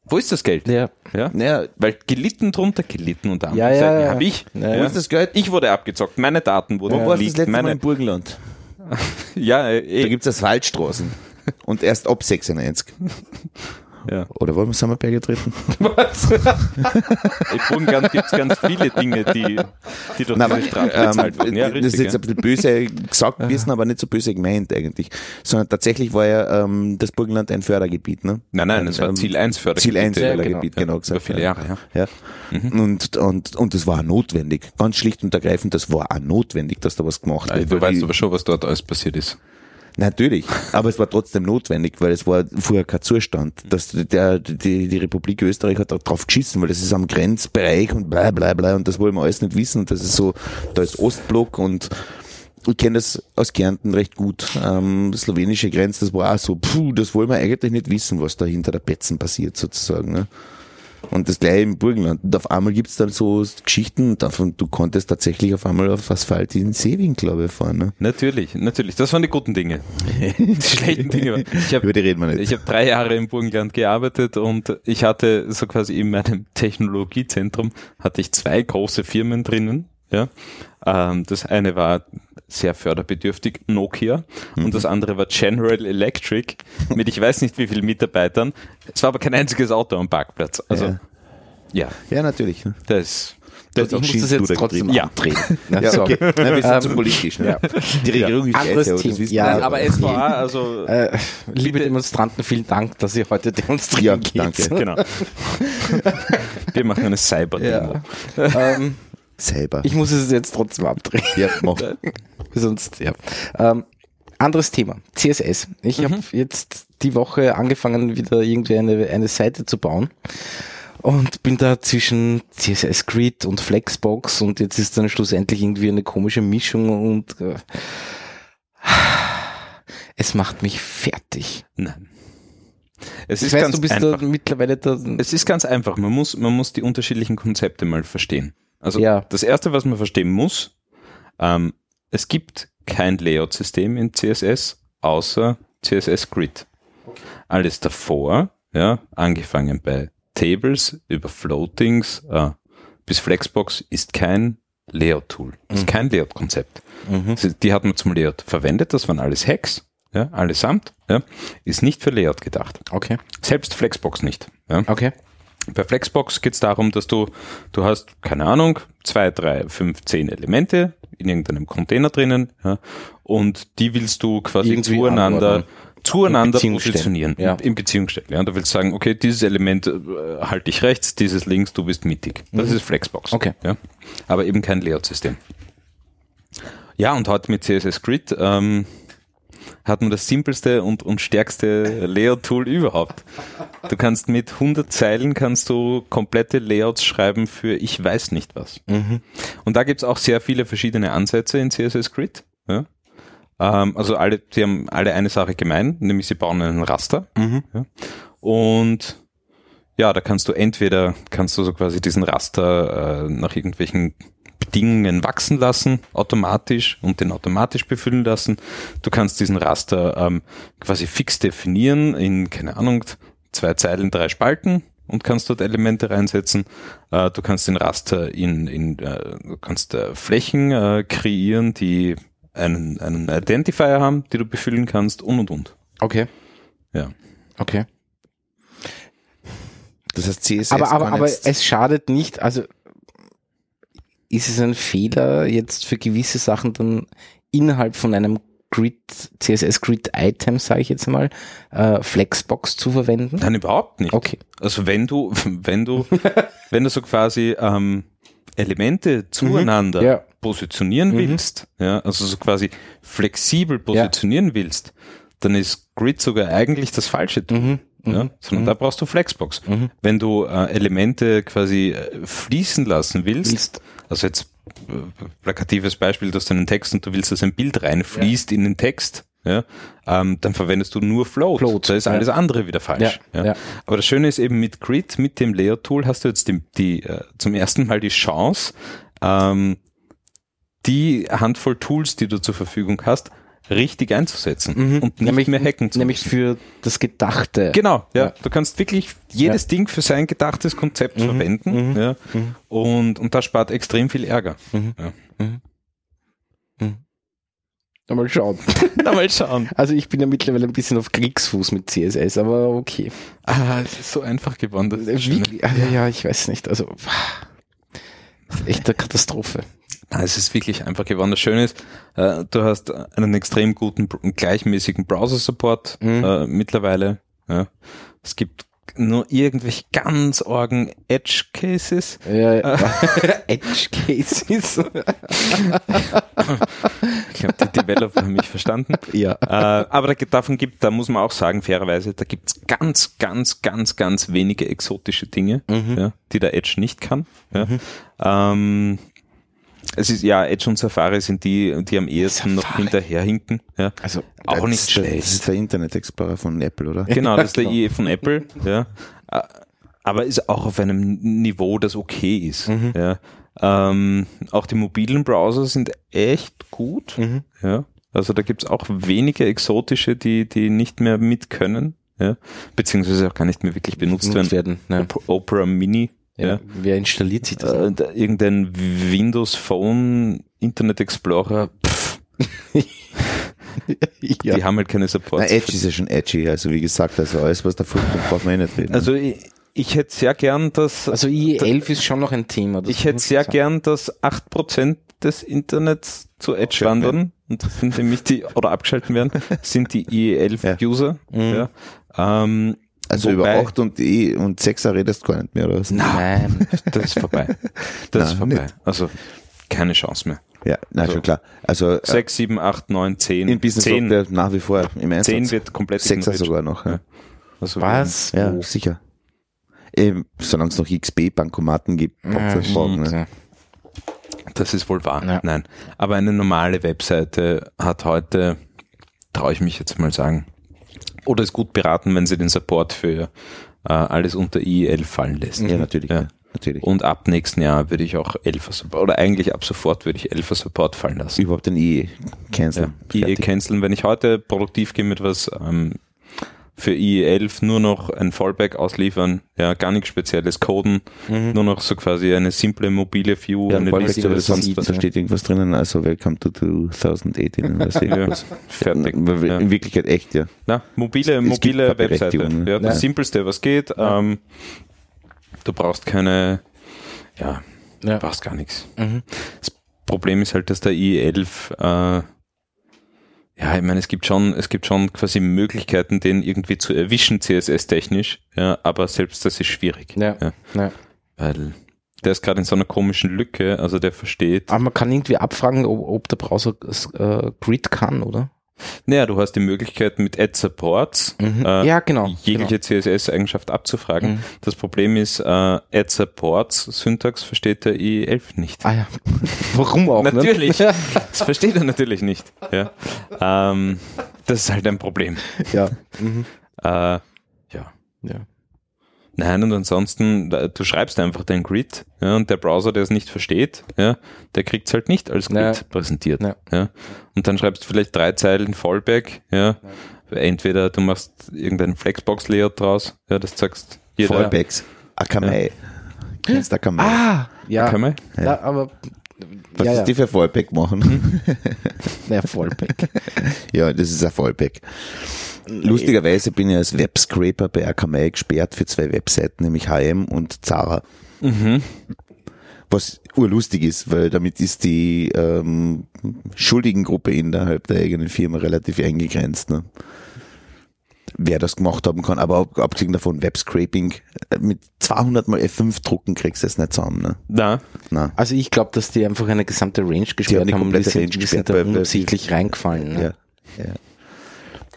Wo ist das Geld? Ja. Ja? Naja, Weil gelitten drunter, gelitten unter Ja, Anführungszeichen, ja, ja. habe ich. Ja, wo ja. ist das Geld? Ich wurde abgezockt, meine Daten wurden Wo warst du das letzte Mal meine, im Burgenland? ja, äh, Da eh, gibt's Asphaltstraßen. Und erst ab 96. ja. Oder wollen wir Sommerberg getreten? Was? Im Burgenland gibt es ganz viele Dinge, die, die durch Nein, aber, diese Strafe ähm, bezahlt wurden. Ja, das ist richtig, jetzt ein bisschen böse gesagt gewesen, aber nicht so böse gemeint eigentlich. Sondern tatsächlich war ja ähm, das Burgenland ein Fördergebiet. Ne? Nein, nein, es war Ähm, Ziel 1 Fördergebiet. Ziel 1 Ja, Fördergebiet, genau. genau, Ja, gesagt. über viele ja. Jahre, ja. Ja. Und, und, und das war auch notwendig. Ganz schlicht und ergreifend, das war auch notwendig, dass da was gemacht wird. Du weißt aber schon, was dort alles passiert ist. Natürlich, aber es war trotzdem notwendig, weil es war vorher kein Zustand. Dass der, die, die Republik Österreich hat drauf geschissen, weil das ist am Grenzbereich und bla bla bla und das wollen wir alles nicht wissen. Und das ist so, da ist Ostblock und ich kenne das aus Kärnten recht gut. Ähm, slowenische Grenze, das war auch so, puh, das wollen wir eigentlich nicht wissen, was da hinter der Betzen passiert sozusagen. Ne? Und das gleiche im Burgenland. Und auf einmal gibt's dann so Geschichten, davon, du konntest tatsächlich auf einmal auf Asphalt in den ich, fahren. Ne? Natürlich, natürlich. Das waren die guten Dinge. Die schlechten Dinge. waren- Ich Über habe die reden wir nicht. ich hab drei Jahre im Burgenland gearbeitet und ich hatte so quasi in meinem Technologiezentrum hatte ich zwei große Firmen drinnen. Ja, ähm, das eine war sehr förderbedürftig, Nokia, und das andere war General Electric mit ich weiß nicht wie vielen Mitarbeitern. Es war aber kein einziges Auto am Parkplatz. Also Ja. ja, Ja, natürlich. das Das Ich muss das jetzt trotzdem Ja. abdrehen. Na, Ja, sorry. okay. Nein, wir sind Ähm, zu politisch. Ne? ja. Die Regierung ist Anderes scheiße, wissen Ja. Nein, aber es war also Äh, liebe. Demonstranten, vielen Dank, dass ihr heute Ja, demonstrieren geht. danke. genau. Wir machen eine Cyber-Demo. Ja. ähm, Selber. ich muss es jetzt trotzdem abdrehen. ja, mach. Sonst, ja. Ähm, anderes Thema. CSS. Ich habe jetzt die Woche angefangen, wieder irgendwie eine, eine Seite zu bauen. Und bin da zwischen CSS Grid und Flexbox und jetzt ist dann schlussendlich irgendwie eine komische Mischung und äh, es macht mich fertig. Nein. Es Ich ist weiß, ganz du bist einfach. da mittlerweile da. Es ist ganz einfach. Man muss, man muss die unterschiedlichen Konzepte mal verstehen. Also Ja. das erste, was man verstehen muss, ähm, es gibt kein Layout-System in CSS außer CSS Grid. Alles davor, ja, angefangen bei Tables über Floatings äh, bis Flexbox ist kein Layout-Tool, ist kein Layout-Konzept. Mhm. Die hat man zum Layout verwendet, das waren alles Hacks, ja, allesamt, ja, ist nicht für Layout gedacht. Okay, Selbst Flexbox nicht. Ja. okay. Bei Flexbox geht es darum, dass du, du hast, keine Ahnung, zwei, drei, fünf, zehn Elemente in irgendeinem Container drinnen, ja, und die willst du quasi Irgendwie zueinander, anordnen. zueinander In Beziehung stellen. positionieren, Ja. in Beziehung stellen. Ja. Du willst sagen, okay, dieses Element äh, halte ich rechts, dieses links, du bist mittig. Das ist Flexbox. Mhm. Okay. Ja. Aber eben kein Layout-System. Ja, und heute mit CSS Grid ähm, hat man das simpelste und, und stärkste Layout-Tool überhaupt. Du kannst mit 100 Zeilen kannst du komplette Layouts schreiben für ich weiß nicht was. Mhm. Und da gibt's auch sehr viele verschiedene Ansätze in CSS Grid. Ja. Ähm, also alle, die haben alle eine Sache gemein, nämlich sie bauen einen Raster. Mhm. Ja. Und ja, da kannst du entweder, kannst du so quasi diesen Raster äh, nach irgendwelchen Bedingungen wachsen lassen, automatisch und den automatisch befüllen lassen. Du kannst diesen Raster ähm, quasi fix definieren in, keine Ahnung, zwei Zeilen, drei Spalten und kannst dort Elemente reinsetzen. Äh, du kannst den Raster in, in äh, du kannst äh, Flächen äh, kreieren, die einen, einen Identifier haben, die du befüllen kannst und und und. Okay. Ja. Okay. Das heißt, CSS aber aber, kann aber es schadet nicht, also ist es ein Fehler, jetzt für gewisse Sachen dann innerhalb von einem Grid, CSS Grid Item, sage ich jetzt mal, äh, Flexbox zu verwenden? Nein, überhaupt nicht. Okay. Also wenn du, wenn du, wenn du so quasi ähm, Elemente zueinander Ja. positionieren Mhm. willst, ja, also so quasi flexibel positionieren willst, dann ist Grid sogar eigentlich das falsche Tool. Mhm. Ja, sondern da brauchst du Flexbox. Mhm. Wenn du äh, Elemente quasi äh, fließen lassen willst, also jetzt äh, plakatives Beispiel, du hast einen Text und du willst, dass ein Bild reinfließt in den Text, ja, ähm, dann verwendest du nur Float. Float, Da ist ja. alles andere wieder falsch. Ja, ja. Aber das Schöne ist eben mit Grid, mit dem Layer-Tool hast du jetzt die, die, äh, zum ersten Mal die Chance, ähm, die Handvoll Tools, die du zur Verfügung hast, richtig einzusetzen Mhm. und nicht mehr hacken zu Nämlich für das Gedachte. Genau, ja. Ja. Du kannst wirklich jedes Ding für sein gedachtes Konzept verwenden. mhm, Ja. Und, und das spart extrem viel Ärger. Mhm. Ja. Na, Mal schauen. Na, mal schauen. Also ich bin ja mittlerweile ein bisschen auf Kriegsfuß mit CSS, aber okay. Ah, es ist so einfach geworden. Wie, ja, ja, ich weiß nicht. Also echt eine Katastrophe. Nein, es ist wirklich einfach geworden. Das Schöne ist, äh, du hast einen extrem guten, gleichmäßigen Browser-Support Mhm. äh, mittlerweile. Ja. Es gibt nur irgendwelche ganz orgen Edge-Cases. Ja, ja. Edge Cases. Ich glaube, die Developer haben mich verstanden. ja. äh, aber da, davon gibt, da muss man auch sagen, fairerweise, da gibt's ganz, ganz, ganz, ganz wenige exotische Dinge, Mhm. ja, die der Edge nicht kann. Ja. Ähm, es ist ja, Edge und Safari sind die, die am ehesten noch Safari. hinterherhinken. Ja. Also Auch nicht der- Das schlecht. ist der Internet Explorer von Apple, oder? Genau, das ist der. IE von Apple. Ja. Aber ist auch auf einem Niveau, das okay ist. Mhm. Ja. Ähm, auch die mobilen Browser sind echt gut. Mhm. Ja. Also da gibt's auch wenige exotische, die, die nicht mehr mit können. Ja. Beziehungsweise auch gar nicht mehr wirklich benutzt benutzt werden. werden. Op Opera Mini. Ja. Ja. Wer installiert sich das? Äh, da- irgendein Windows Phone Internet Explorer, pff, ja. die haben halt keine Support. Na, Edge ist ja schon edgy, also wie gesagt, also alles, was da vorkommt, braucht man eh nicht reden. Also ich, ich hätte sehr gern, dass Also IE11 ist schon noch ein Thema. das Ich hätte sehr sagen. gern, dass 8% des Internets zu Edge wandern und das sind nämlich die, oder abgeschalten werden, sind die IE11-User. Mhm. Ja. Ähm, also über wobei- 8 und E und 6er redest du gar nicht mehr, oder was? Nein. das ist vorbei. Das ist Nein, vorbei. Also keine Chance mehr. Ja, na Also- schon klar. Also äh, 6, 7, 8, 9, 10. in Business 10, Software nach wie vor im Einsatz. 10 wird komplett 6er ignoriert. sogar noch. Ja, Also Was? ja Wo? sicher. Eben, solange es noch XB-Bankomaten gibt, Ja, es morgen. Ne? Das ist wohl wahr. Ja. Nein. Aber eine normale Webseite hat heute, traue ich mich jetzt mal sagen, oder ist gut beraten, wenn sie den Support für äh, alles unter IE11 fallen lässt. Ja, natürlich. Ja. Natürlich. Und ab nächsten Jahr würde ich auch 11er Support, oder eigentlich ab sofort würde ich 11er Support fallen lassen. Überhaupt den IE canceln. Ja, IE canceln. Wenn ich heute produktiv gehe mit was ähm, für IE11 nur noch ein Fallback ausliefern, ja, gar nichts spezielles coden, nur noch so quasi eine simple mobile View, Ja, eine Fallback, Liste aber oder sonst was. da steht irgendwas drinnen, also Welcome to 2018. Was Ja, fertig. Ja. In Wirklichkeit echt, ja. Na, mobile, Es mobile keine Webseite. Ne? Ja, das Ja. Simpelste, was geht. Ähm, du brauchst keine, ja, Ja. du brauchst gar nichts. Mhm. Das Problem ist halt, dass der i11, äh, ja, ich meine, es gibt schon, es gibt schon quasi Möglichkeiten, den irgendwie zu erwischen, CSS-technisch, ja, aber selbst das ist schwierig. Ja. Ja, Ja. weil der ist gerade in so einer komischen Lücke, also der versteht. Aber man kann irgendwie abfragen, ob, ob der Browser äh, Grid kann, oder? Naja, du hast die Möglichkeit mit Add Supports, Mhm. äh, ja, genau. jegliche CSS-Eigenschaft abzufragen. Mhm. Das Problem ist, äh, Add Supports Syntax versteht der i11 nicht. Ah ja. Warum auch? Natürlich. Ne? Das versteht er natürlich nicht. Ja. Ähm, das ist halt ein Problem. ja. Mhm. Äh, ja. ja. Nein, und ansonsten, da- du schreibst einfach dein Grid, ja, und der Browser, der es nicht versteht, ja, der kriegt es halt nicht als Grid Ja. präsentiert. Ja. Ja. Und dann schreibst du vielleicht drei Zeilen Fallback, ja. Entweder du machst irgendein Flexbox-Layout draus, ja, das sagst jeder. Fallbacks. Akamai. Kennst du Akamai? Ah, ja. Kann man? ja aber Was ja, ist ja. die für Fallback machen? Ja, Fallback. ja, das ist ein Fallback. Lustigerweise bin ich als Webscraper bei Akamai gesperrt für zwei Webseiten, nämlich HM und Zara. Mhm. Was urlustig ist, weil damit ist die ähm, Schuldigengruppe innerhalb der eigenen Firma relativ eingegrenzt. Ne? Wer das gemacht haben kann, aber ab- abgesehen davon Webscraping, äh, mit 200 mal F5 drucken kriegst du es nicht zusammen. Ne? Na, Na. Also ich glaube, dass die einfach eine gesamte Range gesperrt die haben und die sind, Range die sind da unabsichtlich reingefallen. Ne? Ja. ja.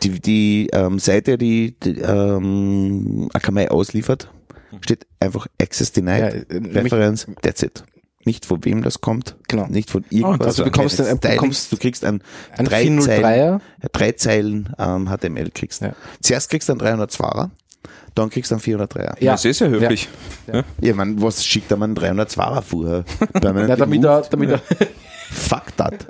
die, die ähm, Seite, die, die ähm, Akamai ausliefert, steht einfach Access Denied, Ja, äh, Reference, that's it. Nicht von wem das kommt, Genau. nicht von irgendwas. also du bekommst ein- Stylings, bekommst du kriegst ein, Ein drei 403er. Zeilen, drei Zeilen ähm, HTML kriegst. Ja. Zuerst kriegst du einen 302er, dann kriegst du einen 403er. Ja. Das ist ja höflich. Ja, man, was schickt da man einen 302er vorher? Ja, damit er, damit er, Fuck that.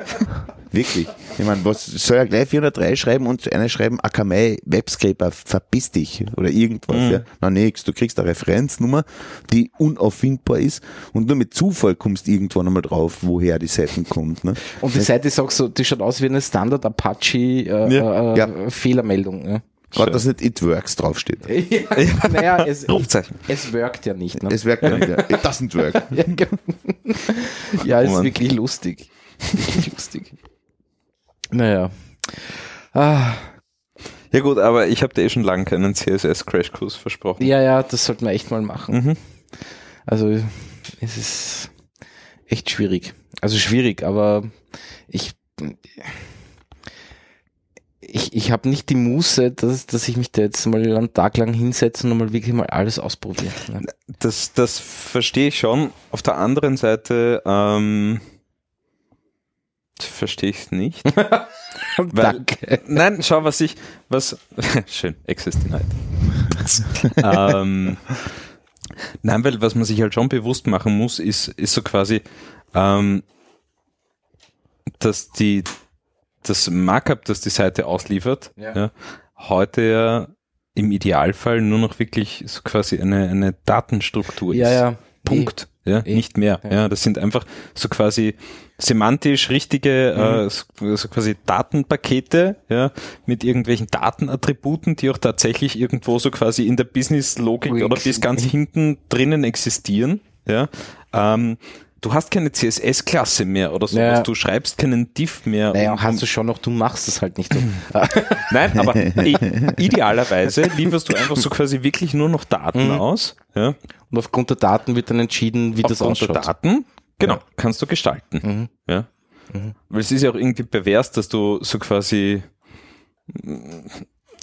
Wirklich. Ich meine, was soll er gleich 403 schreiben und eine schreiben, Akamai, Webscraper, verpiss dich oder irgendwas. Mhm. Ja. Na nix, du kriegst eine Referenznummer, die unauffindbar ist und nur mit Zufall kommst du irgendwann einmal drauf, woher die Seiten kommt. Ne? und die Seite auch so, die schaut aus wie eine Standard Apache äh, Ja. äh, Ja. Fehlermeldung. Ja. Gerade, dass nicht It Works draufsteht. Ja, naja, es, Rufzeichen. es workt ja nicht. Ne? Es wirkt ja nicht. ja. It doesn't work. Ja, genau. ja, ist Mann. wirklich lustig. Wirklich lustig. Naja. Ah, Ja gut, aber ich habe dir eh schon lange keinen CSS-Crashkurs versprochen. ja, ja, das sollten wir echt mal machen. Mhm. Also, es ist echt schwierig. Also schwierig, aber ich, ich, ich habe nicht die Muße, dass, dass ich mich da jetzt mal einen Tag lang hinsetze und mal wirklich mal alles ausprobiere. Ne? Das, das verstehe ich schon. Auf der anderen Seite ähm, verstehe ich es nicht. Weil, Danke. Nein, schau, was ich, was, schön, Access denied. ähm, nein, weil was man sich halt schon bewusst machen muss, ist, ist so quasi, ähm, dass die, das Markup, das die Seite ausliefert, Ja. ja. heute ja im Idealfall nur noch wirklich so quasi eine, eine Datenstruktur Ja, ist. ja. Punkt. Ja, Eh. nicht mehr. Ja. Ja. das sind einfach so quasi semantisch richtige, Mhm. äh, so, quasi Datenpakete, ja, mit irgendwelchen Datenattributen, die auch tatsächlich irgendwo so quasi in der Business-Logik oder bis ganz hinten drinnen existieren, ja. Ähm, du hast keine CSS-Klasse mehr oder sowas, Ja. du schreibst keinen Div mehr. Naja, hast du schon noch, du machst es halt nicht so. Nein, aber idealerweise lieferst du einfach so quasi wirklich nur noch Daten Mhm. aus, ja. Und aufgrund der Daten wird dann entschieden, wie das Aufgrund der ausschaut. Daten, genau, Ja. kannst du gestalten. Mhm. Ja. Mhm. Weil es ist ja auch irgendwie pervers, dass du so quasi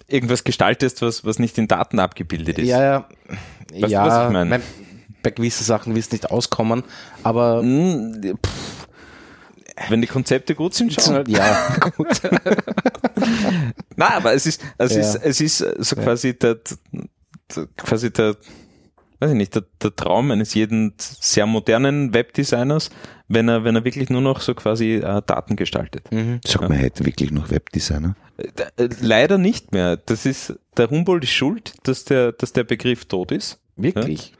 irgendwas gestaltest, was, was nicht in Daten abgebildet ist. Ja, ja. du, ja, was ich meine? mein- bei gewissen Sachen wirst du nicht auskommen, aber pff. Wenn die Konzepte gut sind, schon. ja, gut. Nein, aber es ist, es Ja. ist, es ist so quasi der, der, quasi der, weiß ich nicht, der, der Traum eines jeden sehr modernen Webdesigners, wenn er, wenn er wirklich nur noch so quasi äh, Daten gestaltet. Mhm. Sag mal, hätte wirklich noch Webdesigner? Äh, äh, Leider nicht mehr. Das ist, der Humboldt ist schuld, dass der, dass der Begriff tot ist. Wirklich.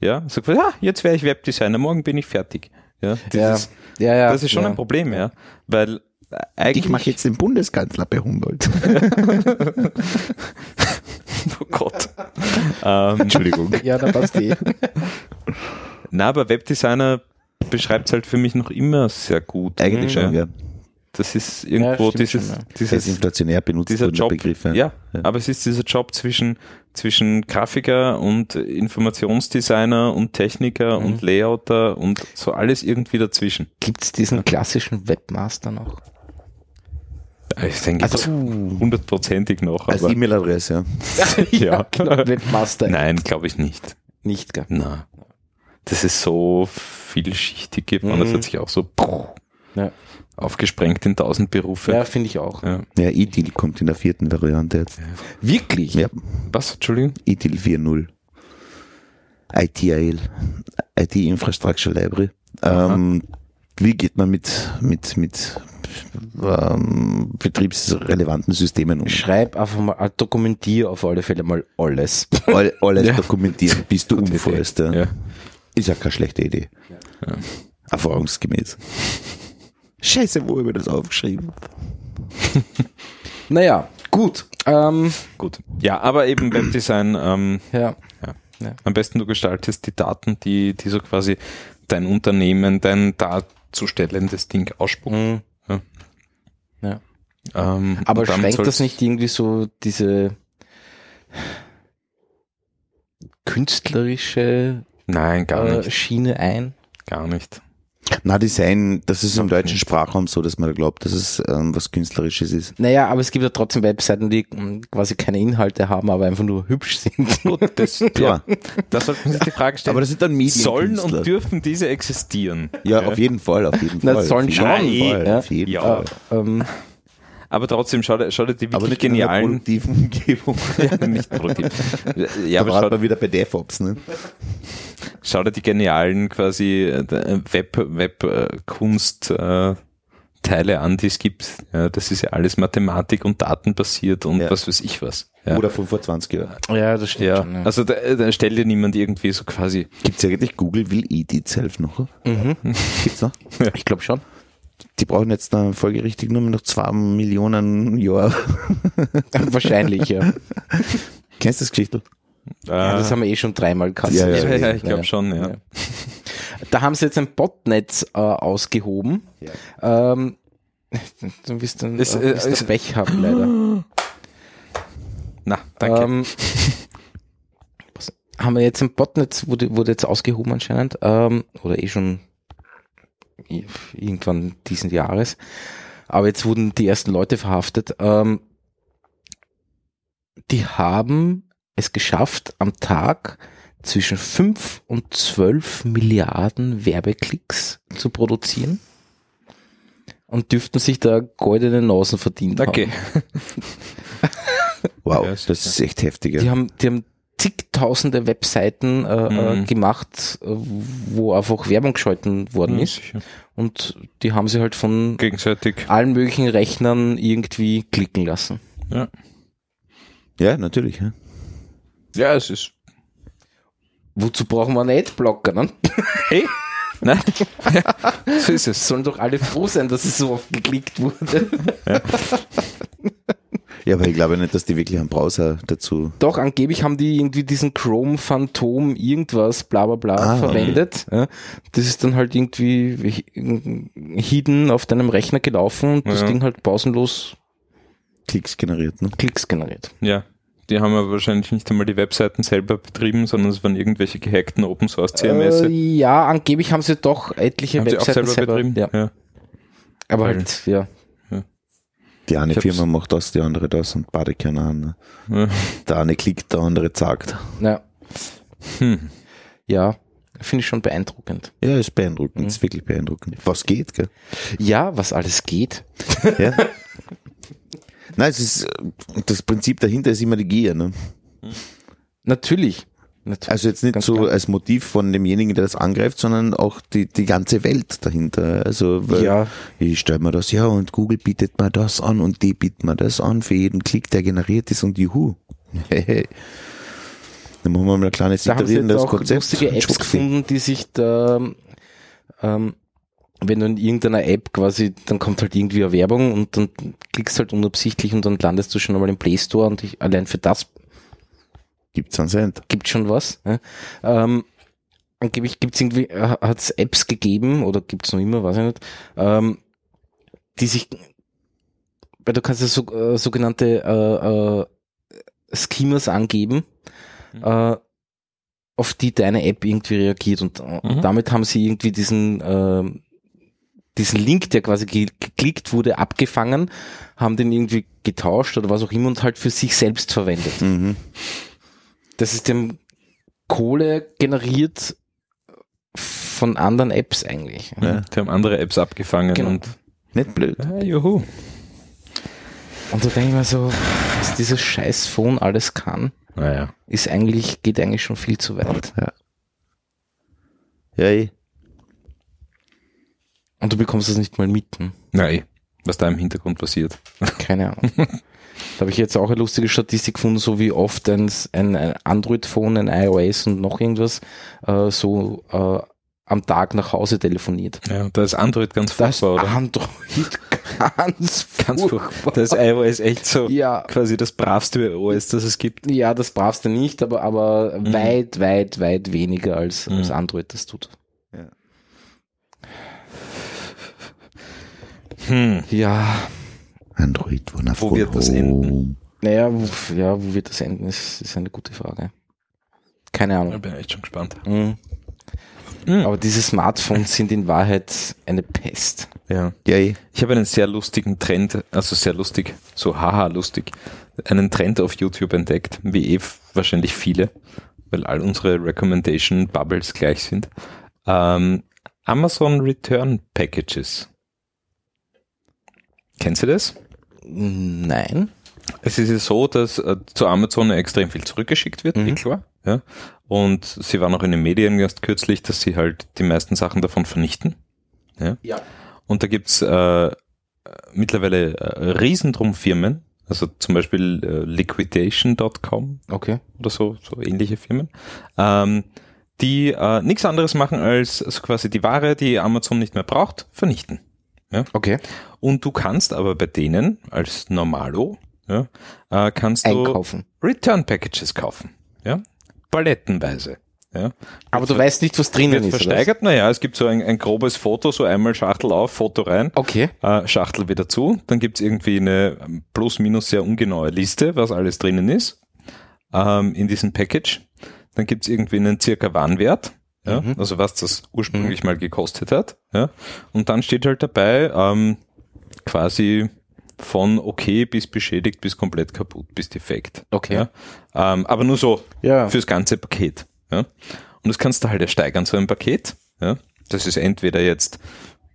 Ja, so quasi, ah, jetzt wäre ich Webdesigner, morgen bin ich fertig. Ja, dieses, ja, ja. das ist schon ja. ein Problem, ja. Weil eigentlich. Ich mache jetzt den Bundeskanzler bei Humboldt. oh Gott. ähm, Entschuldigung. Ja, da passt eh. na, aber Webdesigner beschreibt es halt für mich noch immer sehr gut. Eigentlich ja. schon, ja. Das ist irgendwo Ja, dieses, schon, ja. Das ist dieses inflationär benutzt dieser Job, Begriff. ja, Ja. aber es ist dieser Job zwischen, zwischen Grafiker und Informationsdesigner und Techniker Mhm. und Layouter und so alles irgendwie dazwischen. Gibt es diesen klassischen Webmaster noch? Ich denke, Also- hundertprozentig noch, Als E-Mail-Adresse, ja. ja. Webmaster. Nein, glaube ich nicht. Nicht, gell? Na, das ist so vielschichtig geworden, das Mhm. hat sich auch so Ja, aufgesprengt in tausend Berufe. ja finde ich auch. Ja. Ja, ITIL kommt in der vierten Variante jetzt. Wirklich? Ja, Was, Entschuldigung? ITIL 4.0. ITIL, IT Infrastructure Library. Ähm, wie geht man mit, mit, mit ähm, betriebsrelevanten Systemen um? Schreib einfach mal, äh, dokumentier auf alle Fälle mal alles. All, alles Ja. dokumentieren, bis du umfällst. Idee. Ja. Ja. Ist ja keine schlechte Idee. Erfahrungsgemäß. Scheiße, wo habe ich das aufgeschrieben? naja, gut. Ähm, Gut. Ja, aber eben Webdesign, ähm, ja. am besten du gestaltest die Daten, die, die so quasi dein Unternehmen, dein darzustellendes Ding ausspuckt. Mhm. Ja. Ja. Ähm, Aber schränkt das nicht irgendwie so diese künstlerische Nein, gar äh, nicht. Schiene ein? Gar nicht. Na, Design, das ist im deutschen Sprachraum so, dass man da glaubt, dass es ähm, was Künstlerisches ist. Naja, aber es gibt ja trotzdem Webseiten, die mm, quasi keine Inhalte haben, aber einfach nur hübsch sind. Das, Klar. ja, da sollte man sich die Frage stellen. Aber das sind dann Medien. sollen und dürfen diese existieren? Ja, auf jeden Fall, auf jeden Na, Fall. sollen auf schon, jeden Fall, ja. auf jeden Ja. Fall. ähm, Aber trotzdem, schau dir, schau dir die Aber wirklich nicht in einer genialen, produktiven Umgebung. ja, nicht produktiv. Ja, da aber war schau, man wieder bei DevOps, ne? schau dir die genialen quasi äh, Web, Web äh, Kunst äh, Teile an, die es gibt. Ja, das ist ja alles Mathematik und datenbasiert und Ja. was weiß ich was. Ja. Oder von vor 20 Jahren. ja, das stimmt ja, schon. Ja. also da, da stellt dir niemand irgendwie so quasi. Gibt's eigentlich Google will eat itself noch? Mhm. Gibt's noch? Ich glaube schon. Die brauchen jetzt dann folgerichtig nur noch zwei Millionen Jahre. Wahrscheinlich, ja. Kennst du das Geschichte? ja. Das haben wir eh schon dreimal kassiert. Ja, ja, ja, ich glaube schon, ja. Da haben sie jetzt ein Botnetz äh, ausgehoben. Ähm, du wirst dann Ist, äh, äh, ist- das Pech haben, leider. Na, danke. Ähm, was, haben wir jetzt ein Botnetz, wurde, wurde jetzt ausgehoben anscheinend, ähm, oder eh schon irgendwann diesen Jahres. Aber jetzt wurden die ersten Leute verhaftet. Ähm, die haben es geschafft, am Tag zwischen 5 und 12 Milliarden Werbeklicks zu produzieren und dürften sich da goldene Nasen verdient okay. haben. Wow, Ja, das ist echt heftig. Die haben, die haben zigtausende Webseiten äh, äh, Mhm. gemacht, äh, wo einfach Werbung geschalten worden Ja, ist. sicher. Und die haben sie halt von Gegenseitig. allen möglichen Rechnern irgendwie klicken lassen. Ja. ja, natürlich. Ja. ja, es ist. Wozu brauchen wir einen Adblocker? Ne? Hey? Nein. so ist es. Sollen doch alle froh sein, dass es so oft geklickt wurde. ja, aber ich glaube nicht, dass die wirklich einen Browser dazu. Doch, angeblich haben die irgendwie diesen Chrome Phantom irgendwas, bla bla bla, Ah, verwendet. Ja, das ist dann halt irgendwie hidden auf deinem Rechner gelaufen und das Ja. Ding halt pausenlos Klicks generiert. Ne? Klicks generiert. Ja. Die haben aber wahrscheinlich nicht einmal die Webseiten selber betrieben, sondern es waren irgendwelche gehackten Open Source CMS. Äh, ja, angeblich haben sie doch etliche haben sie auch Webseiten selber, betrieben? Ja. Ja. Aber Weil- halt, ja. Die eine Ich Firma macht das, die andere das und beide keine Ahnung. Ne? Ja. Der eine klickt, der andere sagt. Ja, Hm. ja finde ich schon beeindruckend. Ja, ist beeindruckend, Mhm. ist wirklich beeindruckend. Was geht, gell? Ja, was alles geht. Ja. Nein, es ist, äh, das Prinzip dahinter ist immer die Gier, ne? Natürlich. Natürlich. Also jetzt nicht so klar. als Motiv von demjenigen, der das angreift, sondern auch die, die ganze Welt dahinter. Also Ja. ich stelle mir das, ja, und Google bietet mir das an und die bieten mir das an für jeden Klick, der generiert ist und juhu. Dann machen wir mal ein kleines da haben sie Iterieren jetzt das auch Konzept. lustige Apps gefunden, die sich da, ähm, wenn du in irgendeiner App quasi, dann kommt halt irgendwie eine Werbung und dann klickst halt unabsichtlich und dann landest du schon einmal im Play Store und ich, allein für das Gibt's einen Cent. gibt schon was. Ja. Ähm, angeblich gibt's irgendwie, hat es Apps gegeben oder gibt's noch immer, weiß ich nicht, ähm, die sich, weil du kannst ja so, äh, sogenannte äh, äh, Schemas angeben, Mhm. äh, auf die deine App irgendwie reagiert und, äh, Mhm. damit haben sie irgendwie diesen ähm, diesen Link, der quasi ge geklickt wurde, abgefangen, haben den irgendwie getauscht oder was auch immer und halt für sich selbst verwendet. Mhm. Das ist dem Kohle generiert von anderen Apps eigentlich. Ja. Die haben andere Apps abgefangen Genau. und Nicht blöd. ah, juhu. Und da denke ich mir so, was dieses scheiß Phone alles kann, Naja. ist eigentlich, geht eigentlich schon viel zu weit. Ja, eh. Und du bekommst das nicht mal mitten. Nein, was da im Hintergrund passiert. Keine Ahnung. da habe ich jetzt auch eine lustige Statistik gefunden, so wie oft ein, ein, ein Android-Phone, ein iOS und noch irgendwas äh, so äh, am Tag nach Hause telefoniert. Ja, da ist Android ganz Das furchtbar, oder? Android ganz, Ganz furchtbar. Das iOS echt so Ja, quasi das bravste OS, das es gibt. ja, das brauchst du nicht, aber, aber Mhm. weit, weit, weit weniger als, Mhm. als Android das tut. Hm. Ja, Android, wonderful Wo wird das enden? naja, wo, ja, wo wird das enden, ist, ist eine gute Frage. Keine Da Ahnung. bin ich echt schon gespannt. Mhm. Mhm. Aber diese Smartphones sind in Wahrheit eine Pest. Ja. Eh. Ich habe einen sehr lustigen Trend, also sehr lustig, so haha lustig, einen Trend auf YouTube entdeckt, wie eh wahrscheinlich viele, weil all unsere Recommendation Bubbles gleich sind. Ähm, Amazon Return Packages. Kennst du das? Nein. Es ist ja so, dass äh, zu Amazon extrem viel zurückgeschickt wird, Mhm. eh klar. Ja. Und sie waren auch in den Medien erst kürzlich, dass sie halt die meisten Sachen davon vernichten. Ja. Ja. Und da gibt's äh, mittlerweile äh, riesendrum Firmen, also zum Beispiel äh, liquidation.com Okay. oder so, so ähnliche Firmen, ähm, die äh, nichts anderes machen als also quasi die Ware, die Amazon nicht mehr braucht, vernichten. Okay. Und du kannst aber bei denen als Normalo, ja, äh, kannst du Einkaufen. Return Packages kaufen. Ja? Palettenweise. Ja? Aber du weißt nicht, was drinnen ist. versteigert, naja, es gibt so ein, ein grobes Foto, so einmal Schachtel auf, Foto rein, Okay. äh, Schachtel wieder zu, dann gibt's irgendwie eine ähm, plus minus sehr ungenaue Liste, was alles drinnen ist ähm, in diesem Package. Dann gibt's irgendwie einen circa Warenwert, ja, Mhm. also was das ursprünglich mal gekostet hat. Ja. Und dann steht halt dabei ähm, quasi von okay bis beschädigt bis komplett kaputt bis defekt. Okay. Ja. Ähm, aber nur so Ja. fürs ganze Paket. Ja? Und das kannst du halt ersteigern, so ein Paket. Ja? Das ist entweder jetzt,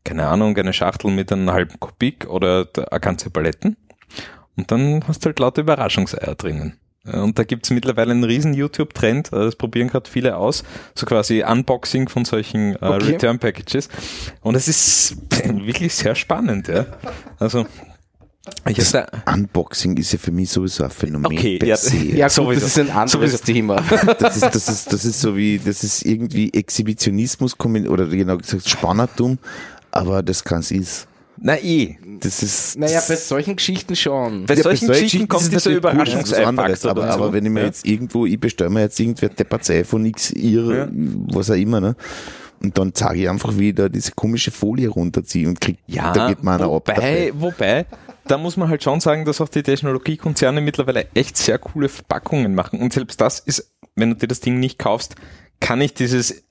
keine Ahnung, eine Schachtel mit einem halben Kubik oder eine ganze Paletten. Und dann hast du halt lauter Überraschungseier drinnen. Und da gibt's mittlerweile einen riesen YouTube-Trend, äh, das probieren gerade viele aus, so quasi Unboxing von solchen äh, Okay. Return-Packages. Und es ist wirklich sehr spannend. Ja? Also ich Das Unboxing ist ja für mich sowieso ein Phänomen Okay, per ja. se. Ja, gut, Sowieso. das ist ein anderes Sowieso. Thema. Das ist, das ist, das ist so wie, das ist irgendwie Exhibitionismus kommen- oder genau gesagt Spannertum, aber das kann es ist. Na eh, Das ist. Naja, bei solchen Geschichten schon. bei Ja, solchen bei Geschichten kommt dieser Überraschungsei-Faktor aber, dazu. aber wenn ich mir Ja. jetzt irgendwo, ich bestelle mir jetzt irgendwer Deppazei von nix, ihr, Ja. was auch immer, ne? Und dann zeige ich einfach, wie ich da diese komische Folie runterziehe und krieg, Ja, da geht meiner ab. wobei, wobei, da muss man halt schon sagen, dass auch die Technologiekonzerne mittlerweile echt sehr coole Verpackungen machen. Und selbst das ist, wenn du dir das Ding nicht kaufst, kann ich dieses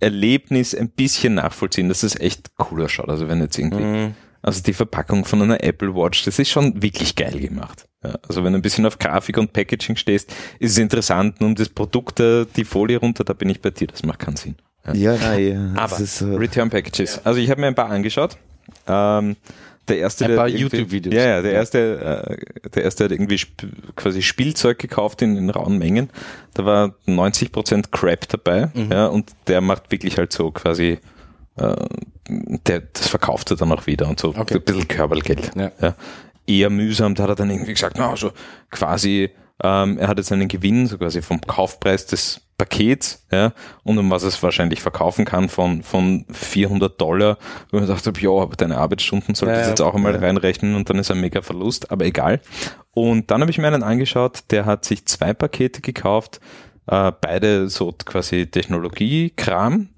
Erlebnis ein bisschen nachvollziehen, dass es echt cool ausschaut. Also wenn jetzt irgendwie, Mhm. Also die Verpackung von einer Apple Watch, das ist schon wirklich geil gemacht. Ja, also wenn du ein bisschen auf Grafik und Packaging stehst, ist es interessant. Nur um das Produkt, äh, die Folie runter, da bin ich bei dir. Das macht keinen Sinn. Ja, nein, ja. Aber das ist, äh, Return Packages. Also ich habe mir ein paar angeschaut. Ähm, der erste, Ein paar YouTube-Videos. Ja, ja, der erste, äh, der erste hat irgendwie sp quasi Spielzeug gekauft in, in rauen Mengen. Da war 90% Crap dabei. Mhm. Ja, und der macht wirklich halt so quasi, äh, der, das verkauft er dann auch wieder und so Okay. ein bisschen Körpergeld. Ja. Ja. Eher mühsam, da hat er dann irgendwie gesagt, na, also quasi, ähm, er hat jetzt einen Gewinn, so quasi vom Kaufpreis des Pakets, ja, und um was es wahrscheinlich verkaufen kann von, von 400 Dollar, wo ich dachte, ja, aber deine Arbeitsstunden solltest Ja, du ja. jetzt auch einmal Ja. reinrechnen und dann ist ein mega Verlust, aber egal. Und dann habe ich mir einen angeschaut, der hat sich zwei Pakete gekauft, äh, beide so quasi Technologiekram.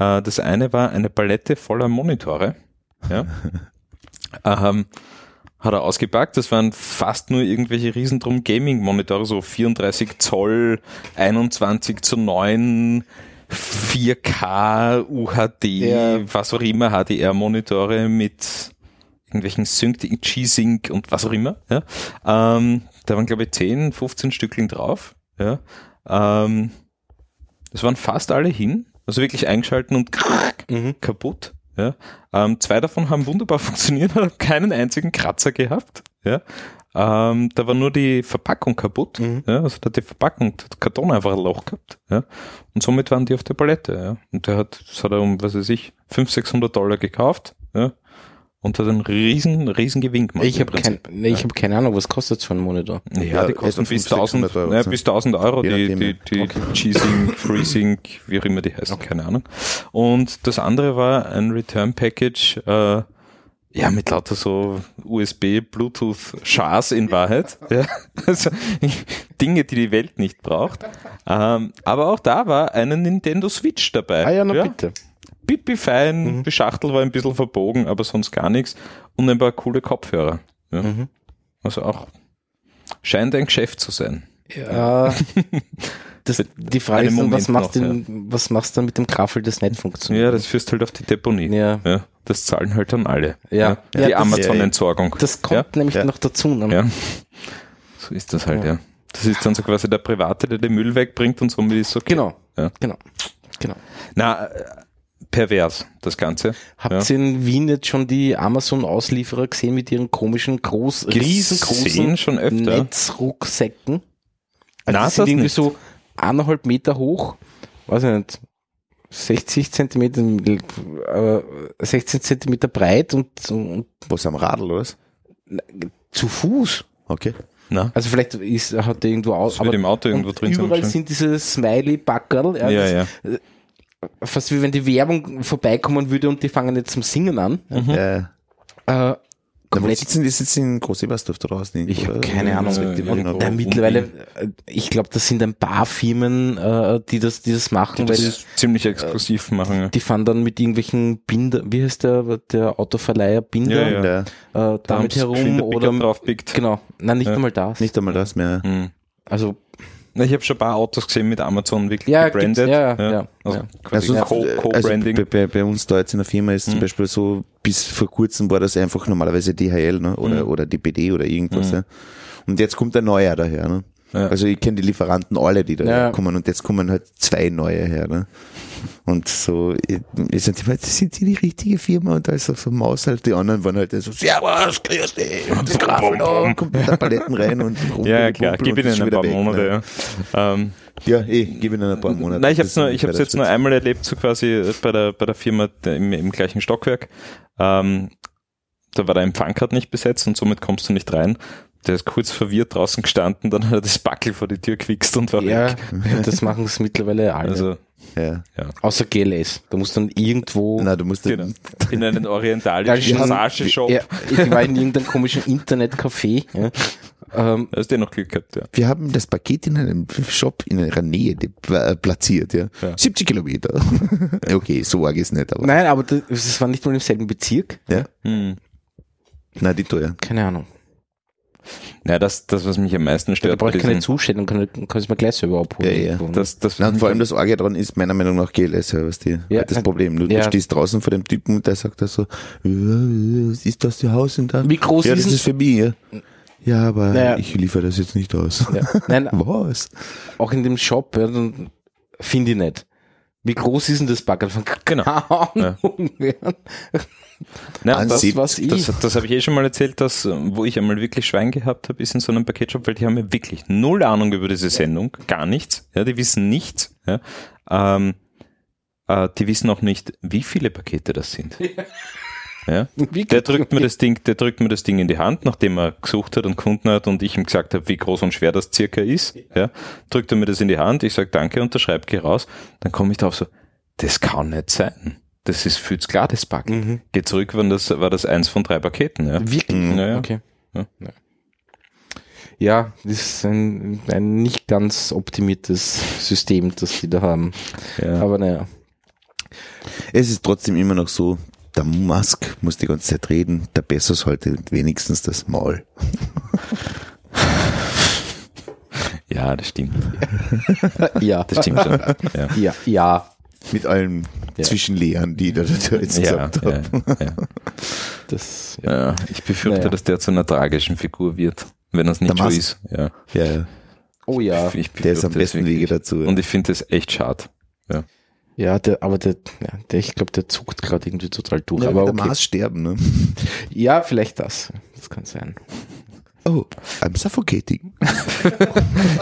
Äh, das eine war eine Palette voller Monitore, ja. ähm, hat er ausgepackt. Das waren fast nur irgendwelche riesendrum Gaming-Monitore, so 34 Zoll, 21 zu 9, 4K, UHD, Ja. was auch immer, HDR-Monitore mit irgendwelchen Sync, G-Sync und was auch immer. Ja. Ähm, da waren, glaube ich, 10, 15 Stückchen drauf. Ja. Ähm, das waren fast alle hin, also wirklich eingeschalten und Mhm. kaputt. Ja. Ähm, zwei davon haben wunderbar funktioniert, haben keinen einzigen Kratzer gehabt. Ja. Ähm, da war nur die Verpackung kaputt. Mhm. Ja, also da hat die Verpackung, der Karton einfach ein Loch gehabt. Ja. Und somit waren die auf der Palette. Ja. Und der hat, das hat er um, was weiß ich, 500, 600 Dollar gekauft. Ja. Und hat einen riesen, riesen Gewinn gemacht. Ich habe kein, nee, ich hab keine Ahnung, was kostet so ein Monitor? Ja, Ja, die kosten bis 500, 1000, 600 Euro. ja, bis 1000 Euro, die, die, die G-Sync, FreeSync, wie auch immer die heißen, keine Ahnung. Und das andere war ein Return Package, äh, ja, mit lauter so USB, Bluetooth, Schars in Wahrheit. Ja. Also, Dinge, die die Welt nicht braucht. Ähm, aber auch da war eine Nintendo Switch dabei. Ah ja, na bitte. Pipi fein, die Schachtel war ein bisschen verbogen, aber sonst gar nichts. Und ein paar coole Kopfhörer. Ja. Mhm. Also auch scheint ein Geschäft zu sein. Ja, das, die Frage ist dann, was machst, noch, denn, was machst du dann mit dem Graffel, das nicht funktioniert? Ja, das führst halt auf die Deponie. Ja. Ja, das zahlen halt dann alle. Ja. Die Ja, das- Amazon-Entsorgung. Das kommt ja? nämlich Ja. noch dazu. Ne? ja. So ist das halt, ja. Ja. Das ist dann so quasi der Private, der den Müll wegbringt und somit ist es okay. Genau. Ja. Genau. Genau. Na, äh, pervers, das Ganze. Habt ihr in Wien jetzt schon die Amazon-Auslieferer gesehen mit ihren komischen, groß, riesengroßen schon öfter. Netzrucksäcken? Also Na, die sind das irgendwie nicht. so eineinhalb Meter hoch, weiß ich nicht, 60 Zentimeter, äh, 16 Zentimeter breit und, und Was am Radl, oder was? zu Fuß. Okay. Na? Also vielleicht ist, hat der irgendwo aus, Das im Auto irgendwo und drin Überall sind diese Smiley-Backerl. Ja, ja. Fast wie wenn die Werbung vorbeikommen würde und die fangen jetzt zum Singen an. Mhm. Äh, Äh, komplett sitzen die sitzen in Groß-Ebersdorf draußen? Ich habe keine Ahnung. In Ja, Europa. mittlerweile, äh, ich glaube, das sind ein paar Firmen, äh, die das, die das machen, Die weil das ziemlich exklusiv machen. Ja. die fahren dann mit irgendwelchen Binder, wie heißt der, der Autoverleiher Binder, Ja, ja. Ja, Äh, Da damit herum der oder draufpickt. genau, nein, nicht Ja. einmal das. nicht einmal das mehr. Hm. Also ich habe schon ein paar Autos gesehen mit Amazon wirklich Ja, gebrandet. ja, ja, Also ja. quasi Also, Co- also Co-Branding. bei, bei, bei uns da jetzt in der Firma ist zum Mhm. Beispiel so, bis vor kurzem war das einfach normalerweise DHL ne? oder, Mhm. oder DPD oder irgendwas. Mhm. Ja. Und jetzt kommt ein neuer daher. Ne? Ja. Also ich kenne die Lieferanten alle, die da Ja. kommen und jetzt kommen halt zwei neue her. Ne? Und so, ich, ich sag immer, das sind die die richtige Firma und da ist so, so Maus halt, die anderen waren halt so, Servus, grüß dich, und das Graffel da, kommt mit der Paletten rein und ja, ja, klar, gib ihnen ein paar weg, Monate. Ne? Ja. Ähm, Ja, eh, gib ihnen ein paar Monate. Nein, ich es nur, ich hab's jetzt nur einmal erlebt, so quasi bei der, bei der Firma im, im gleichen Stockwerk. Ähm, da war der Empfang gerade nicht besetzt und somit kommst du nicht rein. Der ist kurz verwirrt draußen gestanden, dann hat er das Backel vor die Tür gewichst und war ja, weg. das machen es mittlerweile alle. Also Ja. Außer GLS. Da muss dann irgendwo Na, du musst genau. in einen orientalischen Ja, Massageshop. Ja, ich war in irgendeinem komischen Internetcafé. Ja. Ähm, Da hast du noch Glück gehabt, ja. Wir haben das Paket in einem Shop in ihrer Nähe äh, platziert, ja. Ja. 70 Kilometer. okay, so arg ist nicht, aber. nein, aber das, das war nicht mal im selben Bezirk. Ja. Hm. Nein, die teuer. Keine Ahnung. Ja, das, das, was mich am meisten Da stört, brauche ich keine Zustellung, kann, kann ich mir gleich selber abholen. Ja, ja. das, das, Na, und vor allem das Arge daran ist meiner Meinung nach GLS, ja, was die, Ja, das äh, Problem. Du, ja. du stehst draußen vor dem Typen und der sagt da so, ja, ist das Ihr Haus in da? Wie groß ja, ist das es? ist für mich, ja. Ja, aber Naja. ich liefere das jetzt nicht aus. Ja. Nein, Was? auch in dem Shop, ja, dann finde ich nicht. Wie groß ist denn das Backel? Von Genau. keine Ahnung. Ja. An das, was ich. das, das habe ich eh schon mal erzählt, dass, wo ich einmal wirklich Schwein gehabt habe, ist in so einem Paketshop, weil die haben ja wirklich null Ahnung über diese Sendung, gar nichts. Ja, die wissen nichts. Ja. Ähm, äh, die wissen auch nicht, wie viele Pakete das sind. Ja. Der drückt mir das Ding, der drückt mir das Ding in die Hand, nachdem er gesucht hat und Kunden hat und ich ihm gesagt habe, wie groß und schwer das circa ist. Ja. Drückt er mir das in die Hand, ich sage danke, unterschreibe, geh raus. Dann komme ich drauf so, das kann nicht sein. Das ist viel zu klar, das Pack. Mhm. Geht zurück, wann das, war das eins von drei Paketen. Ja. Wirklich? Mhm. Ja, ja. Okay. Ja. Ja. Ja, das ist ein, ein nicht ganz optimiertes System, das die da haben. Ja. Aber naja. Es ist trotzdem immer noch so, der Musk muss die ganze Zeit reden, der Bessos halt wenigstens das Maul. ja, das stimmt. Ja, Das stimmt schon. Ja. ja, ja. Mit allen Ja. Zwischenlehren, die da jetzt Ja, gesagt ja, ja. Das, ja. ja, ich befürchte, dass der zu einer tragischen Figur wird, wenn er es nicht Musk? ist. Ja. Ja, ja. Oh ja. Ich, ich Der ist am besten Wege dazu. Und ich finde das echt schade. Ja, der, aber der, ja, der ich glaube, der zuckt gerade irgendwie total durch. Ja, aber der okay. Mars sterben, ne? Ja, vielleicht das. Das kann sein. Oh, I'm suffocating.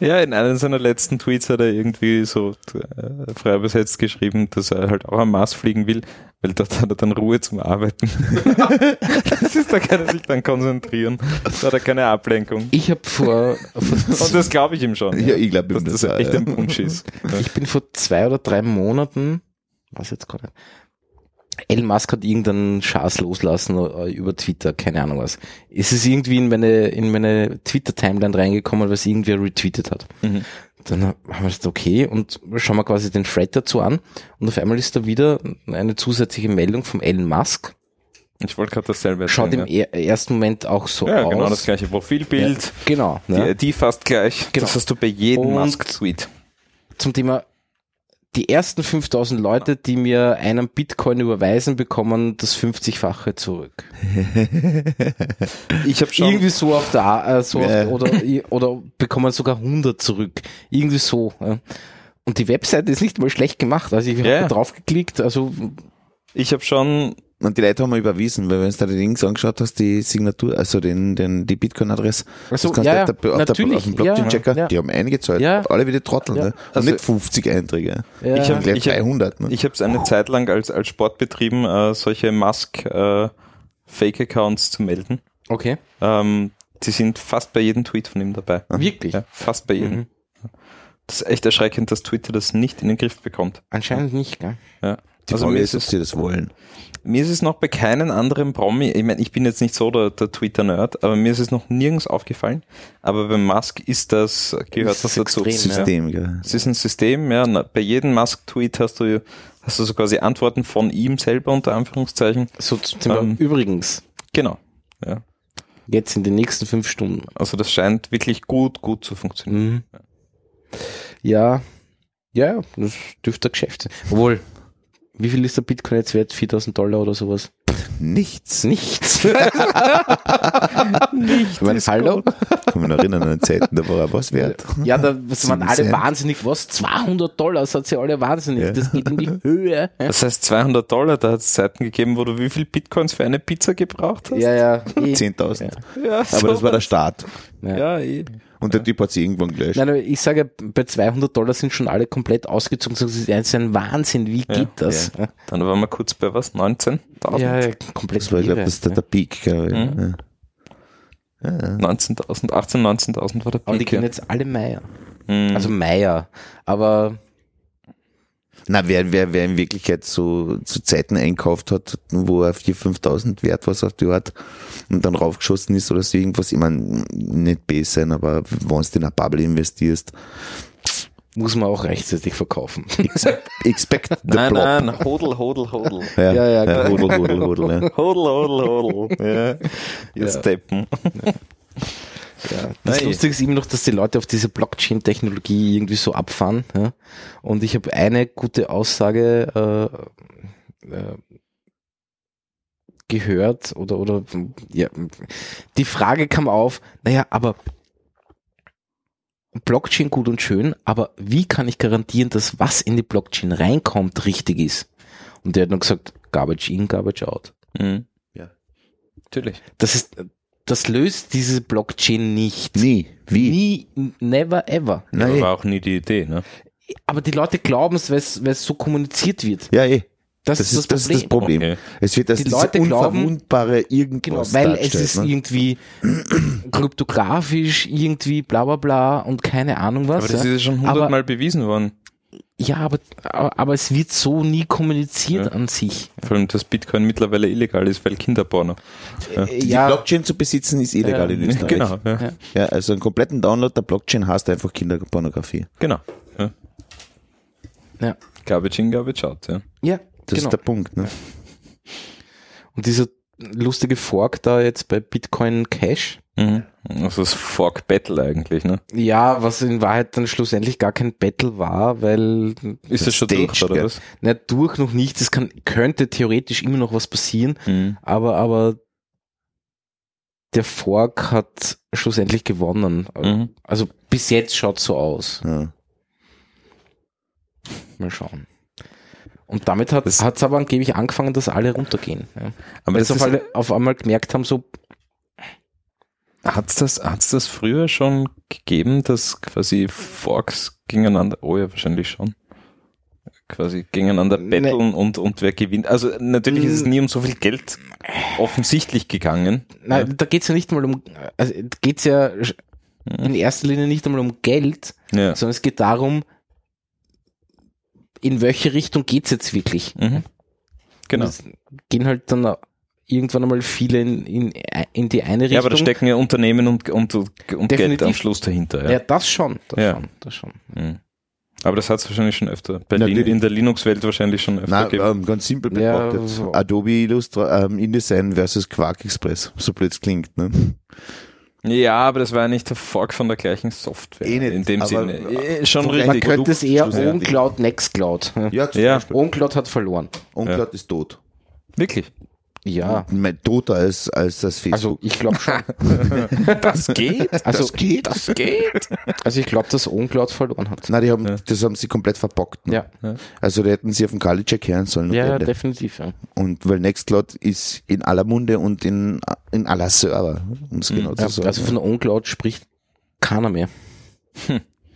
Ja, in einem seiner letzten Tweets hat er irgendwie so äh, frei übersetzt geschrieben, dass er halt auch am Mars fliegen will, weil dort hat er dann Ruhe zum Arbeiten. das ist, da kann er sich dann konzentrieren. Da hat er keine Ablenkung. Ich habe vor, vor Und das glaube ich ihm schon. Ja, ich glaube, dass ihm das das auch, echt ja. ein Punsch ist. Ja. ich bin vor zwei oder drei Monaten, was jetzt gerade, Elon Musk hat irgendeinen Schaß loslassen äh, über Twitter, keine Ahnung was. Es ist irgendwie in meine, in meine Twitter-Timeline reingekommen, was irgendwer retweetet hat. Mhm. Dann haben wir gesagt, okay, und schauen wir quasi den Thread dazu an. Und auf einmal ist da wieder eine zusätzliche Meldung vom Elon Musk. Ich wollte gerade dasselbe Schaut im erzählen. er ersten Moment auch so Ja, ja aus. genau das gleiche Profilbild. Genau. Die Ne? ID fast gleich. Genau. Das hast du bei jedem Musk-Tweet. Zum Thema die ersten 5000 Leute, die mir einen Bitcoin überweisen, bekommen das 50-fache zurück. Ich habe schon. Irgendwie so auf der, äh, so auf, oder, oder bekommen sogar 100 zurück. Irgendwie so. Ja. Und die Webseite ist nicht mal schlecht gemacht. Also ich habe da drauf geklickt. Also Ich habe schon. Und die Leute haben wir überwiesen, weil wenn du dir die Links angeschaut hast, die Signatur, also den, den, die Bitcoin-Adresse, Also, das kannst ja, du ja, auf, der, auf, der, auf dem Blockchain-Checker, ja, ja. die haben einige Zeit, Ja. alle wieder Trotteln, Ja. ne? Und Also- nicht 50 Einträge, ja, Ich hab- gleich Ich hab- 300. Ne? Ich habe es eine Zeit lang als, als Sport betrieben, äh, solche Musk äh, zu melden. okay. Ähm, die sind fast bei jedem Tweet von ihm dabei. Wirklich. Ja, fast bei jedem. Mhm. Das ist echt erschreckend, dass Twitter das nicht in den Griff bekommt. Anscheinend nicht, gell? Ja. Die Also Frage mir ist, ob sie das wollen. Mir ist es noch bei keinem anderen Promi, ich meine, ich bin jetzt nicht so der, der Twitter-Nerd, aber mir ist es noch nirgends aufgefallen. Aber bei Musk ist das, gehört Ist das dazu. extrem, ja. System, gell? Es ist ein System, ja. Bei jedem Musk-Tweet hast du, hast du so quasi Antworten von ihm selber unter Anführungszeichen. So zum Ähm. übrigens, Genau. Ja. jetzt in den nächsten fünf Stunden. Also das scheint wirklich gut, gut zu funktionieren. Mhm. Ja, ja, das dürfte ein Geschäft sein. Obwohl, wie viel ist der Bitcoin jetzt wert? 4000 Dollar oder sowas? Nichts. Nichts. Nichts. Mein, hallo? Ich kann mich noch erinnern an Zeiten, da war er was wert. Ja, da das waren alle Cent. wahnsinnig. Was? 200 Dollar? Das hat sie alle wahnsinnig. Ja. Das geht in die Höhe. Das heißt 200 Dollar, da hat es Zeiten gegeben, wo du wie viel Bitcoins für eine Pizza gebraucht hast? Ja, ja. eh. 10.000. ja Aber das war der Start. Ja. Ja, eh. Und der Typ hat sie irgendwann gelöscht. Nein, aber ich sage, bei 200 Dollar sind schon alle komplett ausgezogen. Das ist ein Wahnsinn. Wie Ja, geht das? Ja, Dann waren wir kurz bei was? 19.000? ja, komplett Das war, ich glaube, das ist der, der Peak. Gell? Mhm. Ja. Ja, ja. 19.000, 18, 19.000 war der Aber die Peak. gehen ja. jetzt alle Meier. Mhm. Also Meier. Aber Na, wer, wer, wer in Wirklichkeit so zu Zeiten einkauft hat, wo er 4.000, 5.000 wert was auf die Art und dann raufgeschossen ist oder so irgendwas, ich meine, nicht besser sein, aber wenn du in eine Bubble investierst, muss man auch rechtzeitig verkaufen. expect, expect the nein, plop. nein, hodel, hodel, hodel. Ja, Ja, ja, ja, genau. hodel, hodel, hodel, ja. Hodel, hodel, hodel. Ja. Ihr Ja. Steppen. Ja, das Nein. Lustige ist immer noch, dass die Leute auf diese Blockchain-Technologie irgendwie so abfahren. Ja? Und ich habe eine gute Aussage äh, äh, gehört oder oder ja, die Frage kam auf, naja, aber Blockchain gut und schön, aber wie kann ich garantieren, dass was in die Blockchain reinkommt, richtig ist? Und der hat dann gesagt, Garbage in, Garbage out. Mhm. Ja. Natürlich. Das ist, das löst diese Blockchain nicht. Nie. Wie? Nie, never ever. Nein, War auch nie die Idee, ne? Aber die Leute glauben es, weil es so kommuniziert wird. ja, eh. Das, Das ist ist das das, ist Problem. das Problem. Okay. Es wird das Die Leute glauben- unverwundbare Genau, irgendwas weil es ist ne? irgendwie kryptografisch, irgendwie bla bla bla und keine Ahnung was. Aber das ja. ist ja schon hundertmal bewiesen worden. Ja, aber, aber, es wird so nie kommuniziert Ja. an sich. Vor allem, dass Bitcoin mittlerweile illegal ist, weil Kinderporno. Ja. Äh, Die Ja, Blockchain zu besitzen ist illegal in Österreich. Genau, ja. Ja. Ja, also einen kompletten Download der Blockchain heißt einfach Kinderpornografie. genau. Ja. ja, Garbage in, garbage out, ja. ja Das genau. ist der Punkt. Ne? Und dieser lustige Fork da jetzt bei Bitcoin Cash, Mhm. Also das Fork Battle eigentlich, ne? ja, was in Wahrheit dann schlussendlich gar kein Battle war, weil Ist das schon durch, oder was? nicht durch noch nicht, es kann, könnte theoretisch immer noch was passieren, Mhm. aber, aber der Fork hat schlussendlich gewonnen. Mhm. Also bis jetzt schaut so aus. Ja. Mal schauen. Und damit hat es aber angeblich angefangen, dass alle runtergehen. Ja. Aber Weil das auf, ist, alle, auf einmal gemerkt haben, so, hat's das, hat's das früher schon gegeben, dass quasi Forks gegeneinander, oh ja, wahrscheinlich schon, quasi gegeneinander Nee. betteln und, und wer gewinnt. Also natürlich ist es nie um so viel Geld offensichtlich gegangen. nein, da geht's ja nicht mal um, also geht's ja in erster Linie nicht einmal um Geld, Ja. sondern es geht darum, in welche Richtung geht's jetzt wirklich. Mhm. Genau. Es gehen halt dann irgendwann einmal viele in, in, in die eine Richtung. Ja, aber da stecken ja Unternehmen und, und, und Geld am Schluss dahinter. ja. Ja. das schon, das Ja. schon, das schon. Mhm. Aber das hat es wahrscheinlich schon öfter. Bei Lin, in der Linux-Welt wahrscheinlich schon öfter Nein, gegeben. ähm, ganz simpel Ja, betrachtet. so. Adobe Illustra ähm, InDesign versus Quark Express, so blöd es klingt. Ne? Ja, aber das war ja nicht der Fork von der gleichen Software. Eh nicht, in dem Sinne. Eh, schon Man Man richtig. könnte es eher. OwnCloud, Nextcloud. Ja, Ja. OwnCloud hat verloren. Uncloud ist tot. Wirklich. Ja. Mein toter als, als das Facebook. Also ich glaube schon. Das geht? Also, das geht. Das geht. Also ich glaube, dass OwnCloud verloren hat. Nein, die haben, das haben sie komplett verbockt. Ne? Ja, Also da hätten sie auf den Kali-Check hören sollen. ja, ja Ende. definitiv. Ja. Und weil Nextcloud ist in aller Munde und in, in aller Server, um es genau zu Ja, sagen. also von OwnCloud spricht keiner mehr.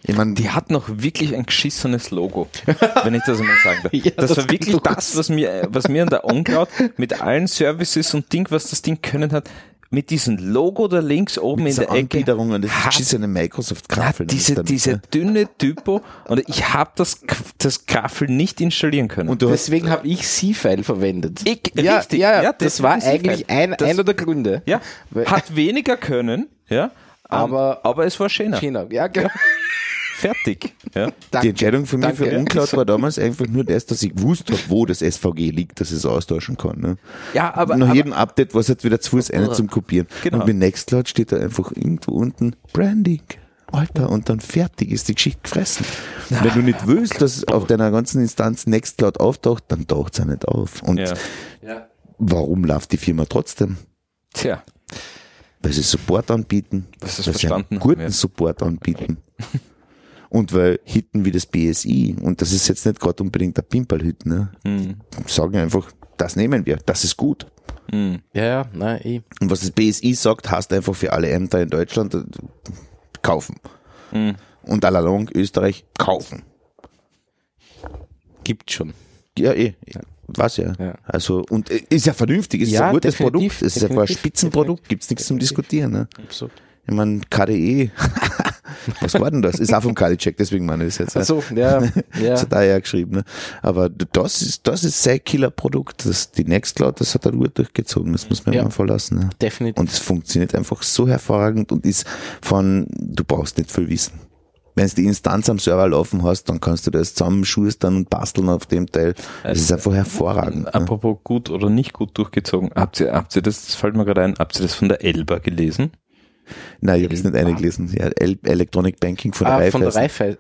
Ich meine, Die hat noch wirklich ein geschissenes Logo, wenn ich das einmal sagen darf. Ja, das, das war wirklich das, was mir, was mir an der OnCloud mit allen Services und Ding, was das Ding können hat, mit diesem Logo da links oben in diese der Ecke. Angliederung und das hat- ist eine Microsoft-Graffel. Ja, diese, diese dünne Typo und ich habe das, das Graffel nicht installieren können. Und Deswegen habe ich C-File verwendet. Ich- ja, richtig. ja, ja, Ja, das deswegen war eigentlich ein, Das- einer der Gründe. ja, hat weniger können, ja, Aber- aber es war schöner. China. Ja, genau. Fertig. Ja. die Entscheidung von mir Danke. für Uncloud war damals einfach nur das, dass ich gewusst habe, wo das SVG liegt, dass ich es austauschen kann. Ne? Ja, aber, Nach aber jedem Update war es halt wieder zu Fuß einer zum Kopieren. Genau. Und bei Nextcloud steht da einfach irgendwo unten Branding. Alter, und dann fertig ist die Geschichte gefressen. Wenn du nicht willst, dass auf deiner ganzen Instanz Nextcloud auftaucht, dann taucht es ja nicht auf. Und ja. Ja. warum läuft die Firma trotzdem? Tja, Weil sie Support anbieten, Dass sie es weil sie einen verstanden guten ja. Support anbieten. Und weil Hitten wie das BSI, und das ist jetzt nicht gerade unbedingt der Pimperl-Hit, ne? hm, sagen einfach, das nehmen wir, das ist gut. hm. Ja, ja, nein, eh. Und was das BSI sagt, heißt einfach für alle Ämter in Deutschland äh, kaufen. Hm. Und allalong Österreich kaufen. Gibt schon. Ja, eh. Was ja. Ja. Also, und äh, ist ja vernünftig, es ist Ja, ein gutes Produkt, es ist einfach ein Spitzenprodukt, gibt's nichts zum Diskutieren. Ne? Absolut. Ich meine, KDE, was war denn das? Ist auch vom KDE-Check, deswegen meine ich es jetzt. Also, ja, ja. Das hat er ja geschrieben. Ne? Aber das ist, das ist sein Killer-Produkt. Das, die Nextcloud, das hat er gut durchgezogen. Das muss man Ja. mal verlassen. Ne? definitiv. Und es funktioniert einfach so hervorragend und ist von, du brauchst nicht viel wissen. Wenn du die Instanz am Server laufen hast, dann kannst du das zusammenschustern und basteln auf dem Teil. Das ist einfach hervorragend. Ne? Apropos gut oder nicht gut durchgezogen, habt ihr, habt ihr das, das fällt mir gerade ein, habt ihr das von der Elba gelesen? Nein, ich habe es nicht eingelesen. Ja, El Electronic Banking von der ah, von der Raiffeisen.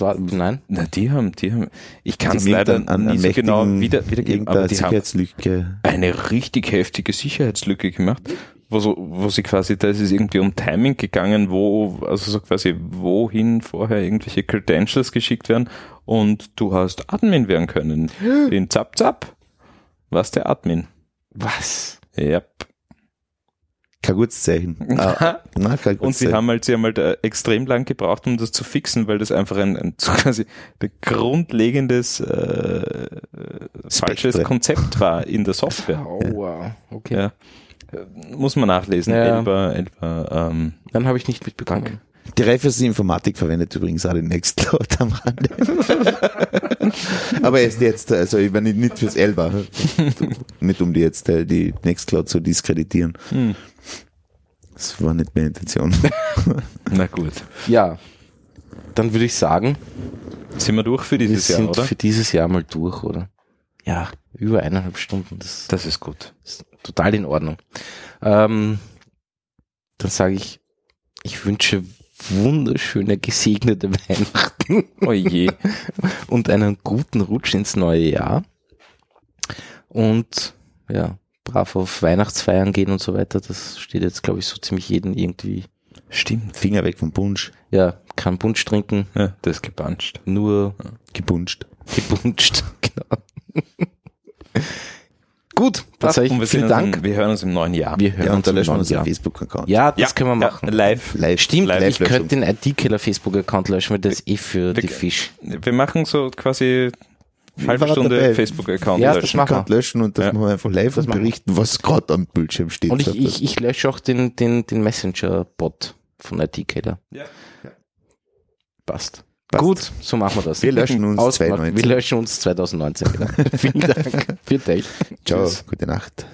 War, nein? Na, die haben, die haben, ich kann es leider an, an so genau wieder, wiedergeben, aber die haben Sicherheitslücke. eine richtig heftige Sicherheitslücke gemacht, wo, so, wo sie quasi, da ist es irgendwie um Timing gegangen, wo, also so quasi, wohin vorher irgendwelche Credentials geschickt werden und du hast Admin werden können. In Zap Zap was der Admin. Was? Ja. Kein gutes Zeichen. Ah, nein, kein gutes Und sie Zeichen. haben halt, sie haben halt äh, extrem lang gebraucht, um das zu fixen, weil das einfach ein, ein so quasi ein grundlegendes äh, falsches. Konzept war in der Software. Aua, okay. Ja. Muss man nachlesen. Ja. Elba, Elba, ähm, Dann habe ich nicht mitbekommen. Die Raiffeisen Informatik verwendet übrigens auch den Nextcloud am Rande. Aber erst jetzt, also ich meine nicht fürs Elba, nicht um die jetzt äh, die Nextcloud zu diskreditieren. Hm. Das war nicht meine Intention. na gut. Ja, dann würde ich sagen, Sind wir durch für wir dieses Jahr, sind oder? für dieses Jahr mal durch, oder? Ja, über eineinhalb Stunden, das Das ist gut. ist total in Ordnung. Ähm, dann sage ich, ich wünsche wunderschöne, gesegnete Weihnachten Oh je. und einen guten Rutsch ins neue Jahr. Und ja, brav auf Weihnachtsfeiern gehen und so weiter. Das steht jetzt, glaube ich, so ziemlich jeden irgendwie. Stimmt. Finger weg vom Punsch, Ja, kein Punsch trinken, Ja, das ist gepanscht. nur gepunscht. gepunscht. genau. Gut, wir ich vielen uns Dank. Im, wir hören uns im neuen Jahr. Wir hören Ja, uns im neuen unseren Jahr. Facebook-Account. Ja, das können wir machen. Ja, live. Live. Stimmt, Live ich könnte den IT-Killer Facebook-Account löschen, weil das ist eh für die Wir- Fisch. Wir machen so quasi halbe Stunde. Facebook-Account Ja, das löschen. machen wir. Account löschen und das Ja. machen wir einfach live und machen wir. berichten, was gerade am Bildschirm steht. Und ich, ich, ich lösche auch den, den, den Messenger-Bot von IT-Killer. Ja. Passt. Passt. Gut, so machen wir das. Wir löschen uns Ausgemacht. 2019. Wir löschen uns 2019 wieder. Vielen Dank. Für dich. Ciao, Tschüss. gute Nacht.